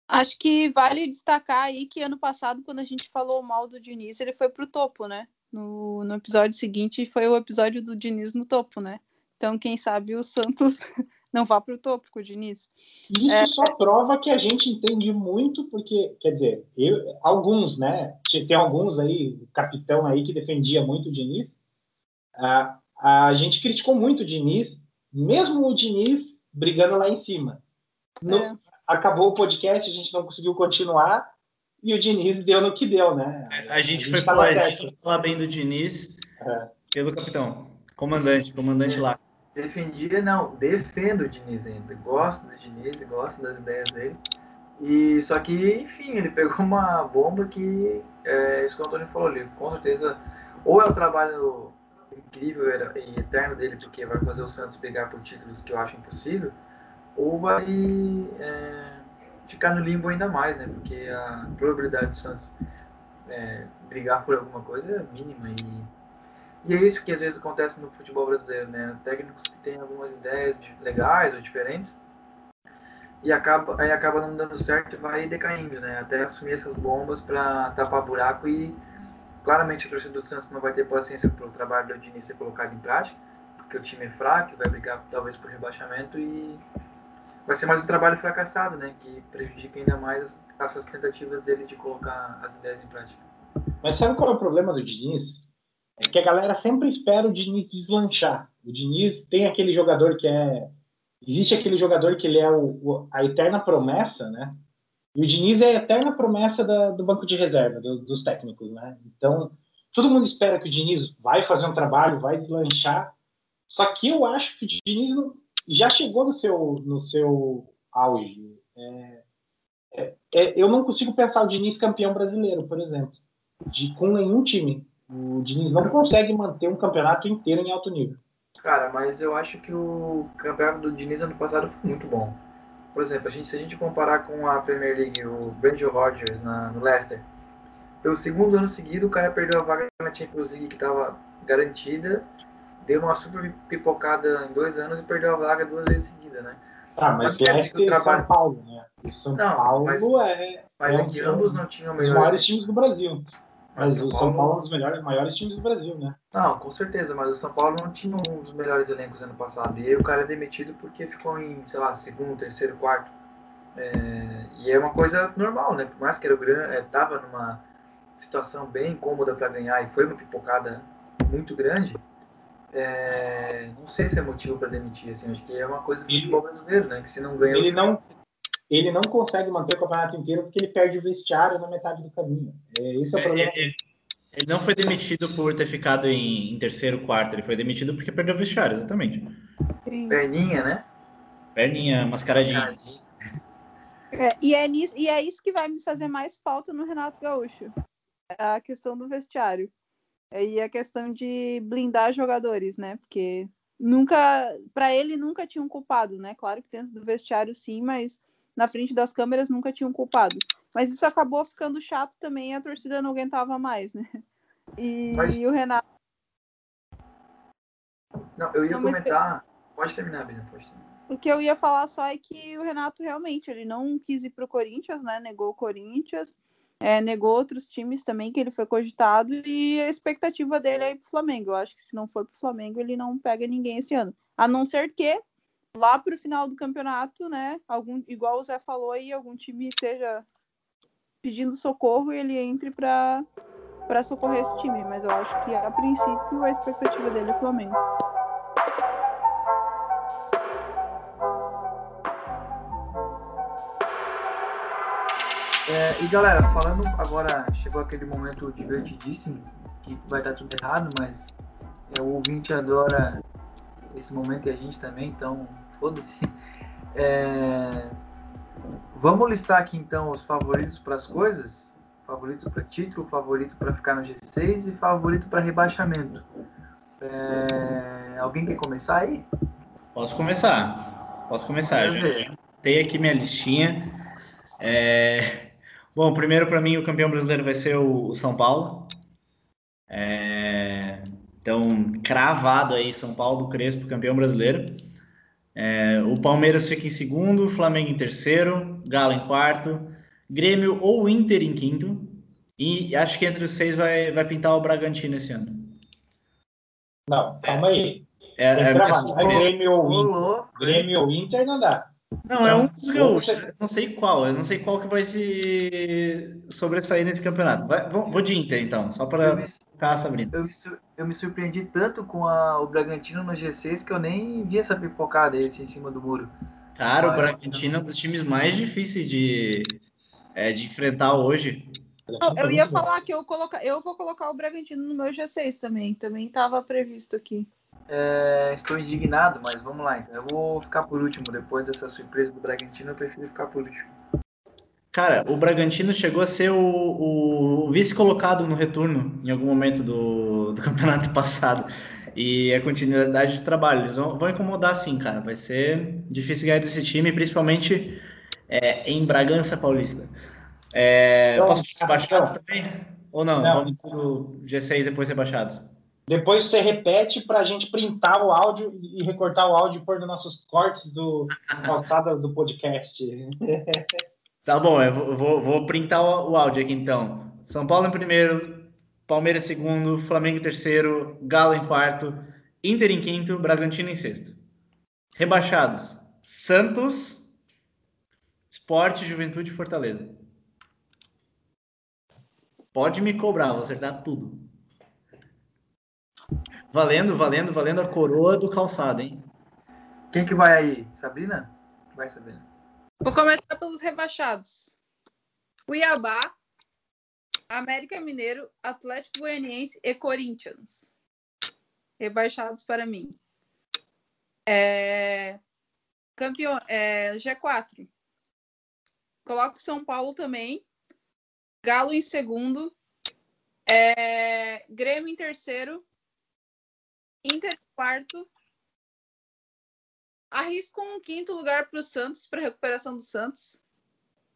S2: Acho que vale destacar aí que ano passado, quando a gente falou mal do Diniz, ele foi pro topo, né? no, no episódio seguinte foi o episódio do Diniz no topo, né? Então, quem sabe o Santos (laughs) não vá para o topo com o Diniz.
S3: Isso é... só prova que a gente entende muito, porque, quer dizer, eu, alguns, né? Tem alguns aí, o capitão aí que defendia muito o Diniz. A, a gente criticou muito o Diniz, mesmo o Diniz brigando lá em cima. No, é. Acabou o podcast, a gente não conseguiu continuar, e o Diniz deu no que deu, né?
S4: A gente, a gente foi falar, falar bem do Diniz é. pelo capitão, comandante, comandante lá.
S1: Defendia, não, defendo o Diniz ainda. Gosto do Diniz, gosto das ideias dele. E só que, enfim, ele pegou uma bomba que é isso que o Antônio falou ali. Com certeza, ou é o trabalho incrível e eterno dele, porque vai fazer o Santos pegar por títulos que eu acho impossível, ou vai. É, ficar no limbo ainda mais, né? Porque a probabilidade do Santos é, brigar por alguma coisa é mínima e, e é isso que às vezes acontece no futebol brasileiro, né? Técnicos que têm algumas ideias legais ou diferentes e acaba aí acaba não dando certo e vai decaindo, né? Até assumir essas bombas para tapar buraco e claramente a torcida do Santos não vai ter paciência para o trabalho do Diniz ser colocado em prática, porque o time é fraco, vai brigar talvez por rebaixamento e vai ser mais um trabalho fracassado, né? Que prejudica ainda mais essas tentativas dele de colocar as ideias em prática.
S3: Mas sabe qual é o problema do Diniz? É que a galera sempre espera o Diniz deslanchar. O Diniz tem aquele jogador que é. Existe aquele jogador que ele é o, o, a eterna promessa, né? E o Diniz é a eterna promessa da, do banco de reserva, do, dos técnicos, né? Então, todo mundo espera que o Diniz vai fazer um trabalho, vai deslanchar. Só que eu acho que o Diniz não, já chegou no seu, no seu auge. É, é, é, eu não consigo pensar o Diniz campeão brasileiro, por exemplo, de, com nenhum time. O Diniz não consegue manter um campeonato inteiro em alto nível.
S1: Cara, mas eu acho que o campeonato do Diniz ano passado foi muito bom. Por exemplo, a gente, se a gente comparar com a Premier League, o Brandon Rodgers na, no Leicester, pelo segundo ano seguido o cara perdeu a vaga na Champions League que estava garantida, deu uma super pipocada em dois anos e perdeu a vaga duas vezes seguida, né?
S3: Tá, mas, mas Leicester e São Paulo, né? O São não, Paulo mas, é.
S1: Mas é, é que ambos não tinham
S3: melhor... os maiores times do Brasil. Mas, mas o São Paulo... Paulo é um dos melhores, maiores times do Brasil, né?
S1: Não, com certeza, mas o São Paulo não tinha um dos melhores elencos ano passado. E aí o cara é demitido porque ficou em, sei lá, segundo, terceiro, quarto. É... E é uma coisa normal, né? Por mais que era o grande, é, tava numa situação bem incômoda para ganhar e foi uma pipocada muito grande. É... Não sei se é motivo para demitir, assim, acho que é uma coisa do futebol brasileiro, né? Que se não ganha.
S3: Ele não, ele não consegue manter o campeonato inteiro porque ele perde o vestiário na metade do caminho. É, esse é o é, problema.
S4: Ele, ele não foi demitido por ter ficado em, em, terceiro, quarto, ele foi demitido porque perdeu o vestiário, exatamente.
S1: Perninha, né?
S4: Perninha, mascaradinha.
S2: É, e, é nisso, e é isso que vai me fazer mais falta no Renato Gaúcho. A questão do vestiário. E a questão de blindar jogadores, né? Porque nunca, para ele nunca tinha um culpado, né? Claro que dentro do vestiário sim, mas na frente das câmeras nunca tinham culpado. Mas isso acabou ficando chato também e a torcida não aguentava mais, né? E, Mas... o Renato.
S1: Não, eu ia não, comentar. Pode terminar, Bina, pode terminar.
S2: O que eu ia falar só é que o Renato realmente ele não quis ir para o Corinthians, né? Negou o Corinthians, é, negou outros times também que ele foi cogitado e a expectativa dele é ir para o Flamengo. Eu acho que se não for para o Flamengo ele não pega ninguém esse ano, a não ser que lá para o final do campeonato, né? Algum, igual o Zé falou aí, algum time esteja pedindo socorro e ele entre para para socorrer esse time, mas eu acho que a princípio a expectativa dele é o Flamengo.
S1: É, e galera, falando agora, chegou aquele momento divertidíssimo, que vai dar tudo errado, mas é, o ouvinte adora esse momento e a gente também, então foda-se. É... Vamos listar aqui então os favoritos para as coisas: favorito para título, favorito para ficar no G6 e favorito para rebaixamento. É... Alguém quer começar aí?
S4: Posso começar. Posso começar, gente. Tem aqui minha listinha. É... Bom, primeiro para mim o campeão brasileiro vai ser o São Paulo. É... Então, cravado aí, São Paulo do Crespo, campeão brasileiro. É, o Palmeiras fica em segundo, Flamengo em terceiro, Galo em quarto, Grêmio ou Inter em quinto. E acho que entre os seis vai, vai pintar o Bragantino esse ano.
S3: Não, calma aí. É, é, é, Grêmio, ou Inter. Grêmio ou Inter não dá.
S4: Não, é um dos gaúchos. Eu não sei qual. Eu não sei qual que vai se sobressair nesse campeonato. Vai, vou, vou de Inter, então, só para ficar Sabrina.
S1: Eu me, eu me surpreendi tanto com a, o Bragantino no G6 que eu nem vi essa pipocada esse em cima do muro.
S4: Cara, Mas, o Bragantino é um dos times mais difíceis de, é, de enfrentar hoje.
S2: eu ia falar que eu, coloca, eu vou colocar o Bragantino no meu G6 também. Também estava previsto aqui.
S1: É, estou indignado, mas vamos lá. Então. Eu vou ficar por último. Depois dessa surpresa do Bragantino, eu prefiro ficar por último.
S4: Cara, o Bragantino chegou a ser o, o vice-colocado no retorno em algum momento do, do (laughs) campeonato passado. E a continuidade de trabalho. Eles vão, vão incomodar sim, cara. Vai ser difícil ganhar desse time, principalmente é, em Bragança Paulista. É, então, posso ser baixados também? Ou não? não. Vamos pro G6 depois ser baixados.
S3: Depois você repete para a gente printar o áudio e recortar o áudio e pôr nos nossos cortes do calçada do podcast. (laughs)
S4: Tá bom, eu vou, vou, printar o, o, áudio aqui então. São Paulo em primeiro, Palmeiras em segundo, Flamengo em terceiro, Galo em quarto, Inter em quinto, Bragantino em sexto. Rebaixados: Santos, Esporte, Juventude e Fortaleza. Pode me cobrar, vou acertar tudo. Valendo, valendo, valendo a coroa do calçado, hein?
S1: Quem que vai aí? Sabrina? Vai, Sabrina.
S2: Vou começar pelos rebaixados. Cuiabá, América Mineiro, Atlético Goianiense e Corinthians. Rebaixados para mim. É... Campeão, é... G4. Coloco São Paulo também. Galo em segundo. É... Grêmio em terceiro. Inter quarto. Arrisco um quinto lugar para o Santos, para recuperação do Santos.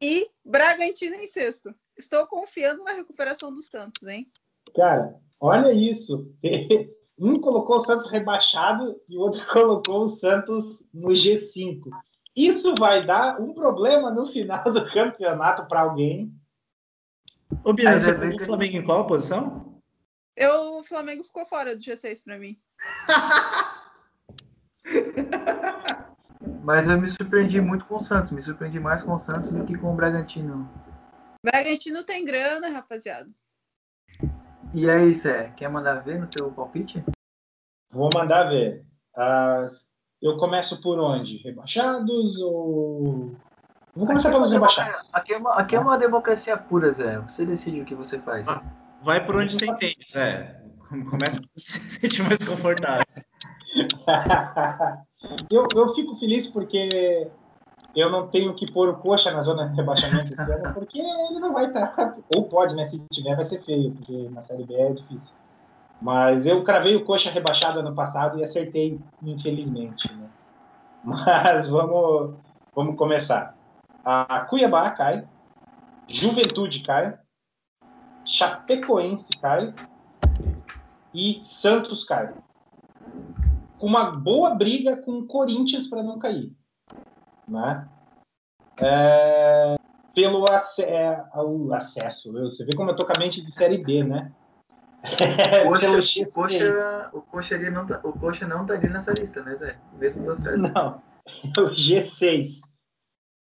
S2: E Bragantino em sexto. Estou confiando na recuperação do Santos, hein?
S3: Cara, olha isso. (laughs) Um colocou o Santos rebaixado e o outro (laughs) colocou o Santos no G5. Isso vai dar um problema no final do campeonato para alguém.
S4: Ô, Bina, você falou o Flamengo em qual posição?
S2: Eu, o Flamengo ficou fora do G6 para mim. (laughs)
S1: Mas eu me surpreendi muito com o Santos. Me surpreendi mais com o Santos do que com o Bragantino.
S2: Bragantino tem grana, rapaziada.
S1: E aí, Sé, quer mandar ver no teu palpite?
S3: Vou mandar ver. As... Eu começo por onde? Rebaixados ou. Vou começar pelos rebaixados.
S1: Aqui é, uma, aqui é uma democracia pura, Zé. Você decide o que você faz.
S4: Ah, vai por onde você entende, Zé. Começa você se (laughs) sente mais confortável. (laughs)
S3: eu, eu fico feliz porque eu não tenho que pôr o coxa na zona de rebaixamento esse ano, porque ele não vai estar. Ou pode, né? Se tiver, vai ser feio, porque na Série B é difícil. Mas eu cravei o coxa rebaixado ano passado e acertei, infelizmente. Né? (laughs) Mas vamos, vamos começar. A Cuiabá cai, Juventude cai, Chapecoense cai e Santos cai. Com uma boa briga com o Corinthians para não cair né? É, pelo ac é, acesso. Você vê como eu tô com a mente de série B, né? (laughs)
S1: Coxa, o, Coxa, o, Coxa não tá, o Coxa não tá ali nessa lista, né, Zé? Mesmo do acesso.
S3: Não. É (laughs) o G6.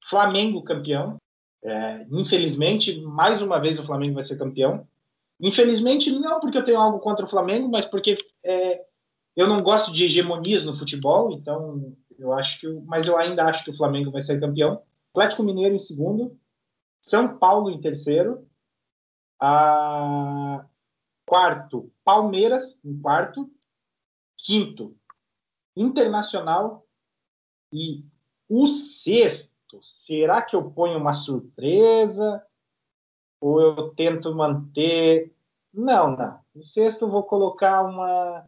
S3: Flamengo campeão. É, infelizmente, mais uma vez o Flamengo vai ser campeão. Infelizmente, não porque eu tenho algo contra o Flamengo, mas porque é, eu não gosto de hegemonias no futebol, então eu acho que, mas eu ainda acho que o Flamengo vai ser campeão. Atlético Mineiro em segundo, São Paulo em terceiro, a... quarto Palmeiras em quarto, quinto Internacional e o sexto. Será que eu ponho uma surpresa ou eu tento manter? Não, não. O sexto vou colocar uma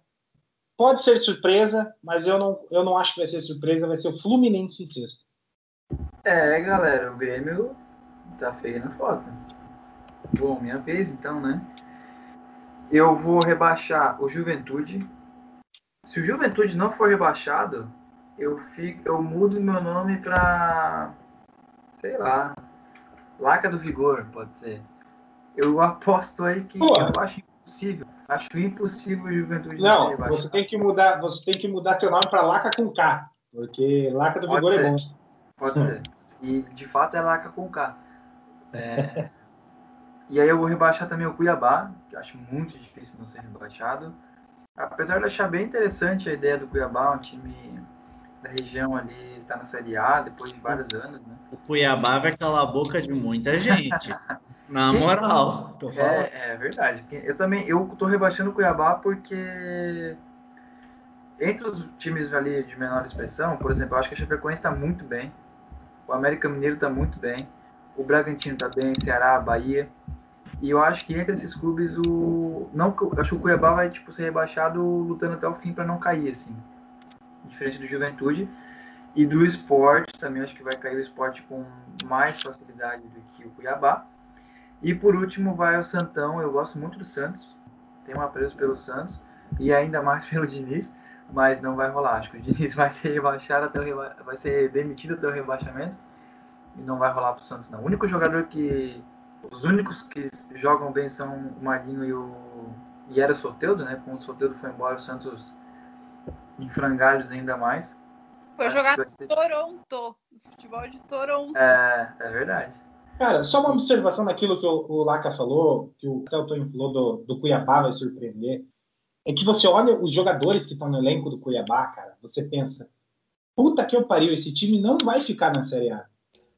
S3: Pode ser surpresa, mas eu não, eu não acho que vai ser surpresa, vai ser o Fluminense em sexto.
S1: É, galera, o Grêmio tá feio na foto. Bom, minha vez então, né? Eu vou rebaixar o Juventude. Se o Juventude não for rebaixado, eu fico, eu mudo meu nome pra sei lá, Laca do Vigor, pode ser. Eu aposto aí que Pô. eu acho impossível Acho impossível Juventude
S3: Não, você tem que mudar, você tem que mudar teu nome para Laca com K, porque Laca do Vigor é bom.
S1: Pode ser. E de fato é Laca com K. É... e aí eu vou rebaixar também o Cuiabá, que acho muito difícil não ser rebaixado. Apesar de achar bem interessante a ideia do Cuiabá, um time da região ali está na Série A depois de vários anos, né?
S4: O Cuiabá vai calar a boca de muita gente. (laughs) Na moral, tô falando.
S1: É, é, verdade. Eu também, eu tô rebaixando o Cuiabá porque entre os times ali de menor expressão, por exemplo, eu acho que a Chapecoense está muito bem, o América Mineiro está muito bem, o Bragantino está bem, Ceará, Bahia. E eu acho que entre esses clubes o não acho que o Cuiabá vai tipo ser rebaixado lutando até o fim para não cair assim. Diferente do Juventude e do Esporte, também acho que vai cair o Esporte com mais facilidade do que o Cuiabá. E por último vai o Santão. Eu gosto muito do Santos. Tenho um apreço pelo Santos e ainda mais (laughs) pelo Diniz, mas não vai rolar. Acho que o Diniz vai ser rebaixado até o reba... vai ser demitido até o rebaixamento e não vai rolar para o Santos não. O único jogador que os únicos que jogam bem são o Marinho e o e era o Soteudo, né? Quando o Soteudo foi embora, o Santos em frangalhos ainda mais.
S2: Foi jogar
S1: ser-
S2: Toronto. Futebol de Toronto.
S1: É, é verdade.
S3: Cara, só uma observação daquilo que o, o Laca falou, que o, Tonho falou do, do Cuiabá vai surpreender. É que você olha os jogadores que estão no elenco do Cuiabá, cara, você pensa, puta que eu pariu, esse time não vai ficar na Série A.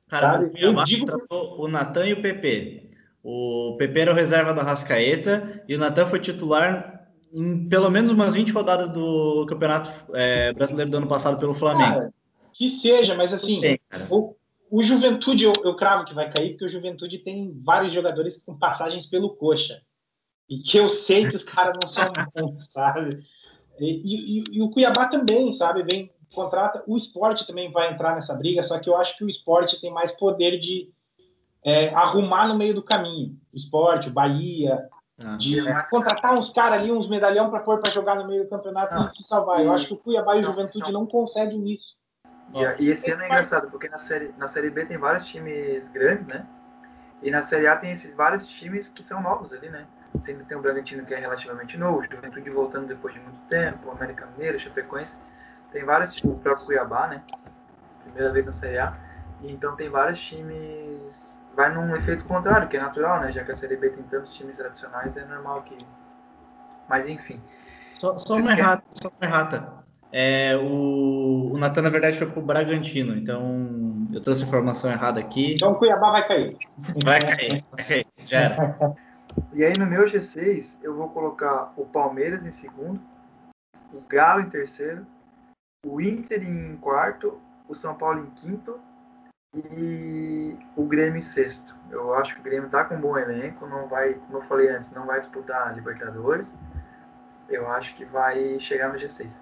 S4: Cara,
S3: Sabe,
S4: o Cuiabá
S3: eu digo-
S4: contratou o Natan e o PP. O PP era o reserva da Rascaeta e o Natan foi titular em pelo menos umas 20 rodadas do Campeonato é, Brasileiro do ano passado pelo Flamengo.
S3: Cara, que seja, mas assim,
S4: cara.
S3: o, o Juventude eu, eu cravo que vai cair, porque o Juventude tem vários jogadores com passagens pelo coxa. E que eu sei que os caras não são (laughs) bons, sabe? E, e- e o Cuiabá também, sabe? Vem, contrata. O esporte também vai entrar nessa briga, só que eu acho que o esporte tem mais poder de é, arrumar no meio do caminho. O esporte, o Bahia,
S4: Ah.
S3: de contratar uns caras ali, uns medalhão para pôr para jogar no meio do campeonato
S1: Ah.
S3: e se salvar. Eu acho que o Cuiabá e o Juventude não conseguem isso.
S1: E, e esse ano é engraçado, porque na série, na série B tem vários times grandes, né? E na Série A tem esses vários times que são novos ali, né? Você ainda tem o Bragantino que é relativamente novo, o Juventude voltando depois de muito tempo, o América Mineiro, o Chapecoense. Tem vários times, o próprio Cuiabá, né? Primeira vez na Série A. E então tem vários times. Vai num efeito contrário, que é natural, né? Já que a Série B tem tantos times tradicionais, é normal que. Mas enfim.
S4: Só, só uma errata, só uma errata. É, o, o Natan, na verdade, foi pro Bragantino, então eu trouxe a informação errada aqui.
S3: Então o Cuiabá vai cair.
S4: Vai cair, vai cair, já era. (laughs)
S1: E aí no meu G6 eu vou colocar o Palmeiras em segundo, o Galo em terceiro, o Inter em quarto, o São Paulo em quinto e o Grêmio em sexto. Eu acho que o Grêmio tá com um bom elenco, não vai, como eu falei antes, não vai disputar a Libertadores. Eu acho que vai chegar no G6.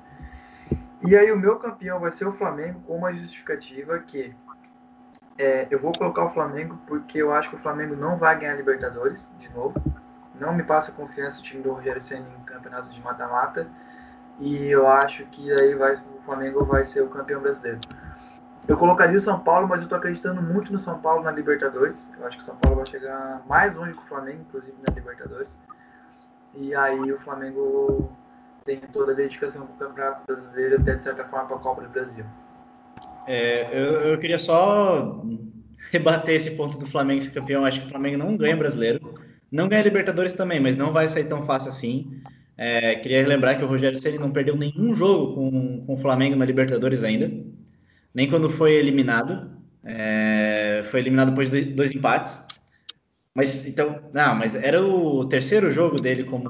S1: E aí o meu campeão vai ser o Flamengo com uma justificativa que é, eu vou colocar o Flamengo porque eu acho que o Flamengo não vai ganhar Libertadores de novo. Não me passa confiança o time do Rogério Senna em campeonatos de mata-mata. E eu acho que aí vai, o Flamengo vai ser o campeão brasileiro. Eu colocaria o São Paulo, mas eu tô acreditando muito no São Paulo na Libertadores. Eu acho que o São Paulo vai chegar mais longe que o Flamengo, inclusive na Libertadores. E aí o Flamengo tem toda a dedicação para o Campeonato Brasileiro, até de certa forma para a Copa do Brasil.
S4: É, eu, eu queria só (laughs) rebater esse ponto do Flamengo ser campeão. Acho que o Flamengo não ganha brasileiro, não ganha Libertadores também, mas não vai sair tão fácil assim. É, queria lembrar que o Rogério Ceni não perdeu nenhum jogo com, com o Flamengo na Libertadores ainda, nem quando foi eliminado. É, foi eliminado depois de dois empates. Mas então, não, mas era o terceiro jogo dele como,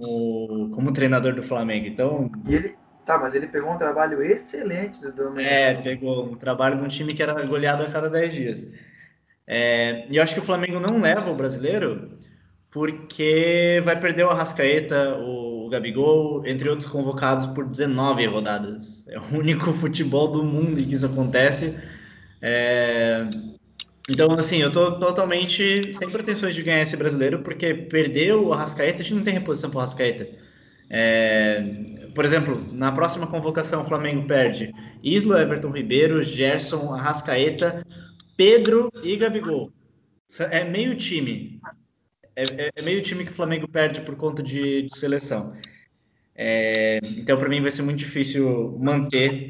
S4: como treinador do Flamengo. Então,
S1: E ele, tá, mas ele pegou um trabalho excelente do Domenico.
S4: é, pegou um trabalho de um time que era goleado a cada 10 dias. É, e eu acho que o Flamengo não leva o brasileiro porque vai perder o Arrascaeta, o Gabigol, entre outros convocados por 19 rodadas. É o único futebol do mundo em que isso acontece. É, então, assim, eu tô totalmente sem pretensões de ganhar esse brasileiro, porque perder o Arrascaeta, a gente não tem reposição para o Arrascaeta. É, por exemplo, na próxima convocação o Flamengo perde Isla, Everton Ribeiro, Gerson, Arrascaeta, Pedro e Gabigol. É meio time. É, é- é meio time que o Flamengo perde por conta de, de seleção. É, então, para mim, vai ser muito difícil manter.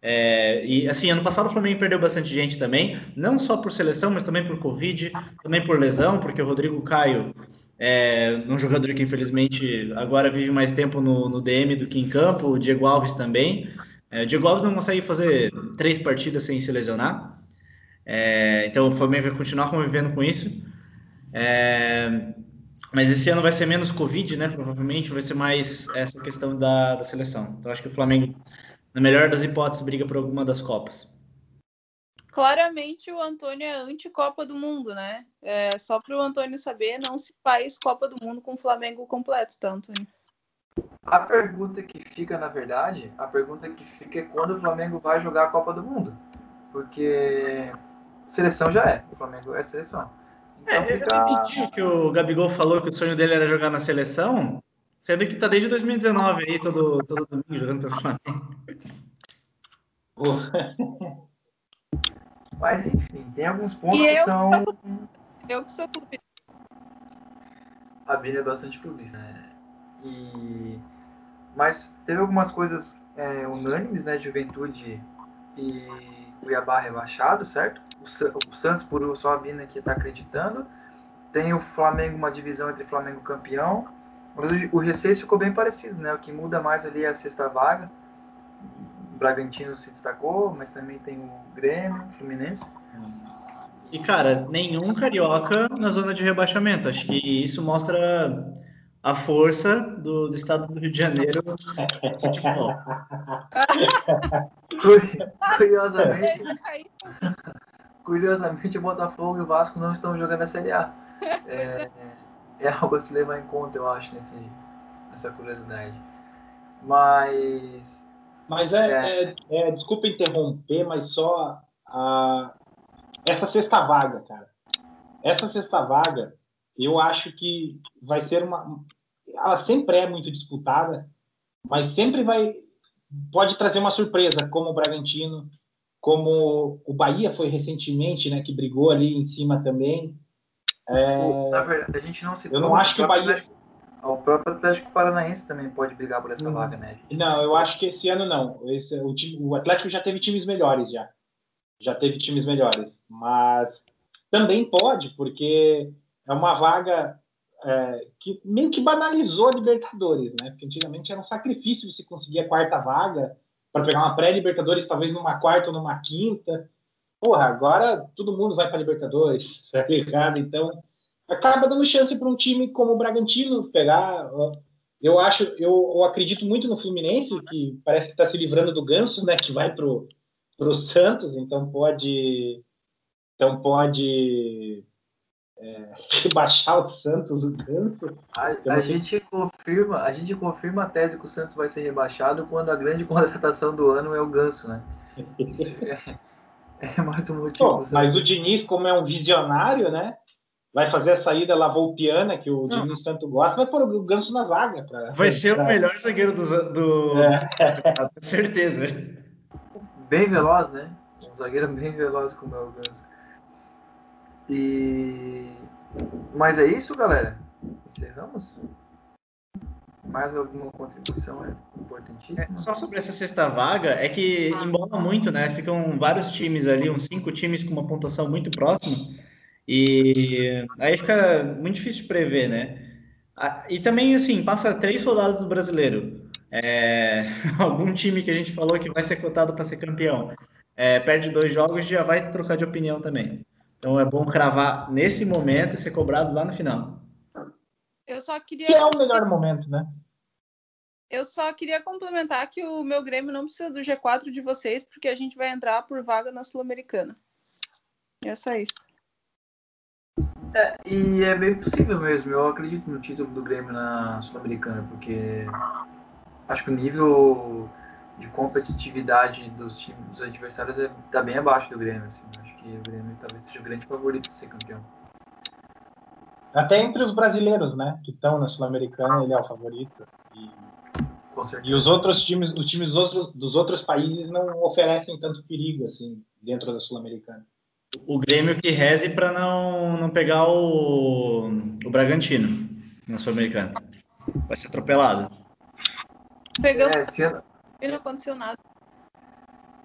S4: É, e assim, ano passado o Flamengo perdeu bastante gente também, não só por seleção, mas também por Covid, também por lesão, porque o Rodrigo Caio é um jogador que infelizmente agora vive mais tempo no, no DM do que em campo, o Diego Alves também. É, o Diego Alves não consegue fazer três partidas sem se lesionar, É, então o Flamengo vai continuar convivendo com isso. É, mas esse ano vai ser menos Covid, né? Provavelmente vai ser mais essa questão da, da seleção. Então acho que o Flamengo, na melhor das hipóteses, briga por alguma das Copas.
S2: Claramente o Antônio é anti-Copa do Mundo, né? É, só para o Antônio saber, não se faz Copa do Mundo com o Flamengo completo, tá, Antônio?
S1: A pergunta que fica, na verdade, a pergunta que fica é quando o Flamengo vai jogar a Copa do Mundo. Porque seleção já é, o Flamengo é seleção. Então
S4: É, eu
S1: fica.
S4: entendi o que o Gabigol falou que o sonho dele era jogar na seleção, sendo que tá desde 2019 aí, todo, todo domingo jogando pelo Flamengo. (laughs)
S1: Mas enfim, tem alguns pontos
S2: E
S1: que
S2: eu-
S1: são.
S2: Eu que sou clube.
S1: A Bíblia é bastante clubista, né? E... Mas teve algumas coisas é, unânimes, né? Juventude e Cuiabá rebaixado, certo? O, Santos, por sua vinda aqui, está acreditando. Tem o Flamengo, uma divisão entre Flamengo campeão. Mas o G6 ficou bem parecido, né? O que muda mais ali é a sexta vaga. O Bragantino se destacou, mas também tem o Grêmio, o Fluminense.
S4: E, cara, nenhum carioca na zona de rebaixamento. Acho que isso mostra a força do, do estado do Rio de Janeiro no futebol. (laughs)
S1: Curiosamente, curiosamente, o Botafogo e o Vasco não estão jogando a Série A. (laughs) É, é algo a se levar em conta, eu acho, nesse, nessa curiosidade. Mas.
S3: Mas é, é. é, é desculpa interromper, mas só a, essa sexta vaga, cara. Essa sexta vaga, eu acho que vai ser uma. Ela sempre é muito disputada, mas sempre vai. Pode trazer uma surpresa, como o Bragantino, como o Bahia foi recentemente, né, que brigou ali em cima também.
S1: É... Na verdade, a gente não se.
S3: Eu não acho que o Bahia.
S1: O próprio Atlético Paranaense também pode brigar por essa hum. vaga, né?
S3: Não, eu acho que esse ano não. Esse, o, time, o Atlético já teve times melhores já já teve times melhores. Mas também pode, porque é uma vaga é, que meio que banalizou a Libertadores, né? Porque antigamente era um sacrifício você conseguir a quarta vaga para pegar uma pré-Libertadores, talvez numa quarta ou numa quinta. Porra, agora todo mundo vai para Libertadores, (laughs) tá ligado? Então acaba dando chance para um time como o Bragantino pegar. Eu acho, eu, eu acredito muito no Fluminense, que parece que está se livrando do Ganso, né? Que vai pro para o Santos, então pode, então pode é, (laughs) baixar o Santos o Ganso.
S1: A, então, a gente confirma, a gente confirma a tese que o Santos vai ser rebaixado quando a grande (laughs) contratação do ano é o Ganso, né? Isso é, é mais um motivo.
S3: mas o Diniz, como é um visionário, né? Vai fazer a saída Lavoupiana, que o Não. Diniz tanto gosta, vai pôr o Ganso na zaga. Pra,
S4: vai ser o melhor zagueiro do, do, é. do certeza
S1: bem veloz, né? Um zagueiro bem veloz como é o Ganso. E... Mas é isso, galera. Encerramos? Mais alguma contribuição é importantíssima?
S4: É, só sobre essa sexta vaga, é que embola muito, né? Ficam vários times ali, uns cinco times com uma pontuação muito próxima. E aí fica muito difícil de prever, né? E também, assim, passa três rodadas do brasileiro é, (laughs) algum time que a gente falou que vai ser cotado para ser campeão é, perde dois jogos já vai trocar de opinião também. Então é bom cravar nesse momento e ser cobrado lá no final.
S2: Eu só queria.
S3: Que é o melhor momento, né?
S2: Eu só queria complementar que o meu Grêmio não precisa do G4 de vocês, porque a gente vai entrar por vaga na Sul-Americana. É só isso.
S1: É, e é bem possível mesmo. Eu acredito no título do Grêmio na Sul-Americana, porque acho que o nível de competitividade dos times dos adversários está é, tá bem abaixo do Grêmio. Assim. Acho que o Grêmio talvez seja o grande favorito de ser campeão.
S3: Até entre os brasileiros, né, que estão na Sul-Americana, ele é o favorito. E, e os outros times, os times outros, dos outros países não oferecem tanto perigo assim dentro da Sul-Americana.
S4: O Grêmio que reze para não, não pegar o, o Bragantino na Sul-Americana. Vai ser atropelado.
S2: Pegamos. É, se ano... E não aconteceu nada.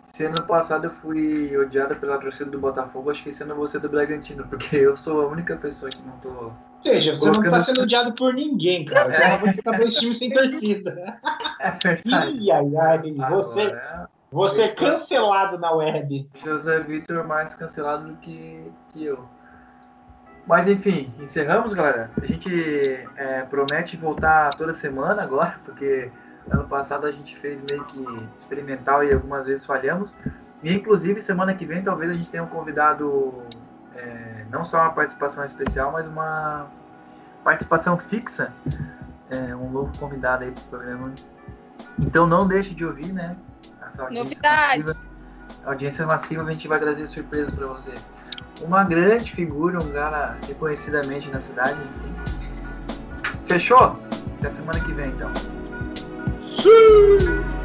S1: Se ano passado eu fui odiada pela torcida do Botafogo, acho que esse ano eu vou ser do Bragantino, (laughs) porque eu sou a única pessoa que não tô. Ou
S3: seja, você não tá sendo odiado por ninguém, cara. Você é. (laughs) acabou de times sem torcida.
S1: É verdade.
S3: Ih, ai, ai, você, Agora, você é cancelado na web.
S1: José Vitor mais cancelado do que, que eu. Mas enfim, encerramos, galera. A gente é, promete voltar toda semana agora, porque Ano passado a gente fez meio que experimental e algumas vezes falhamos. E inclusive semana que vem talvez a gente tenha um convidado, é, não só uma participação especial, mas uma participação fixa. É, um novo convidado aí para o programa. Então não deixe de ouvir, né?
S2: Essa audiência Novidades.
S1: massiva. audiência massiva a gente vai trazer surpresas para você. Uma grande figura, um cara reconhecidamente na cidade, enfim. Fechou? Até semana que vem, então.
S3: Sim!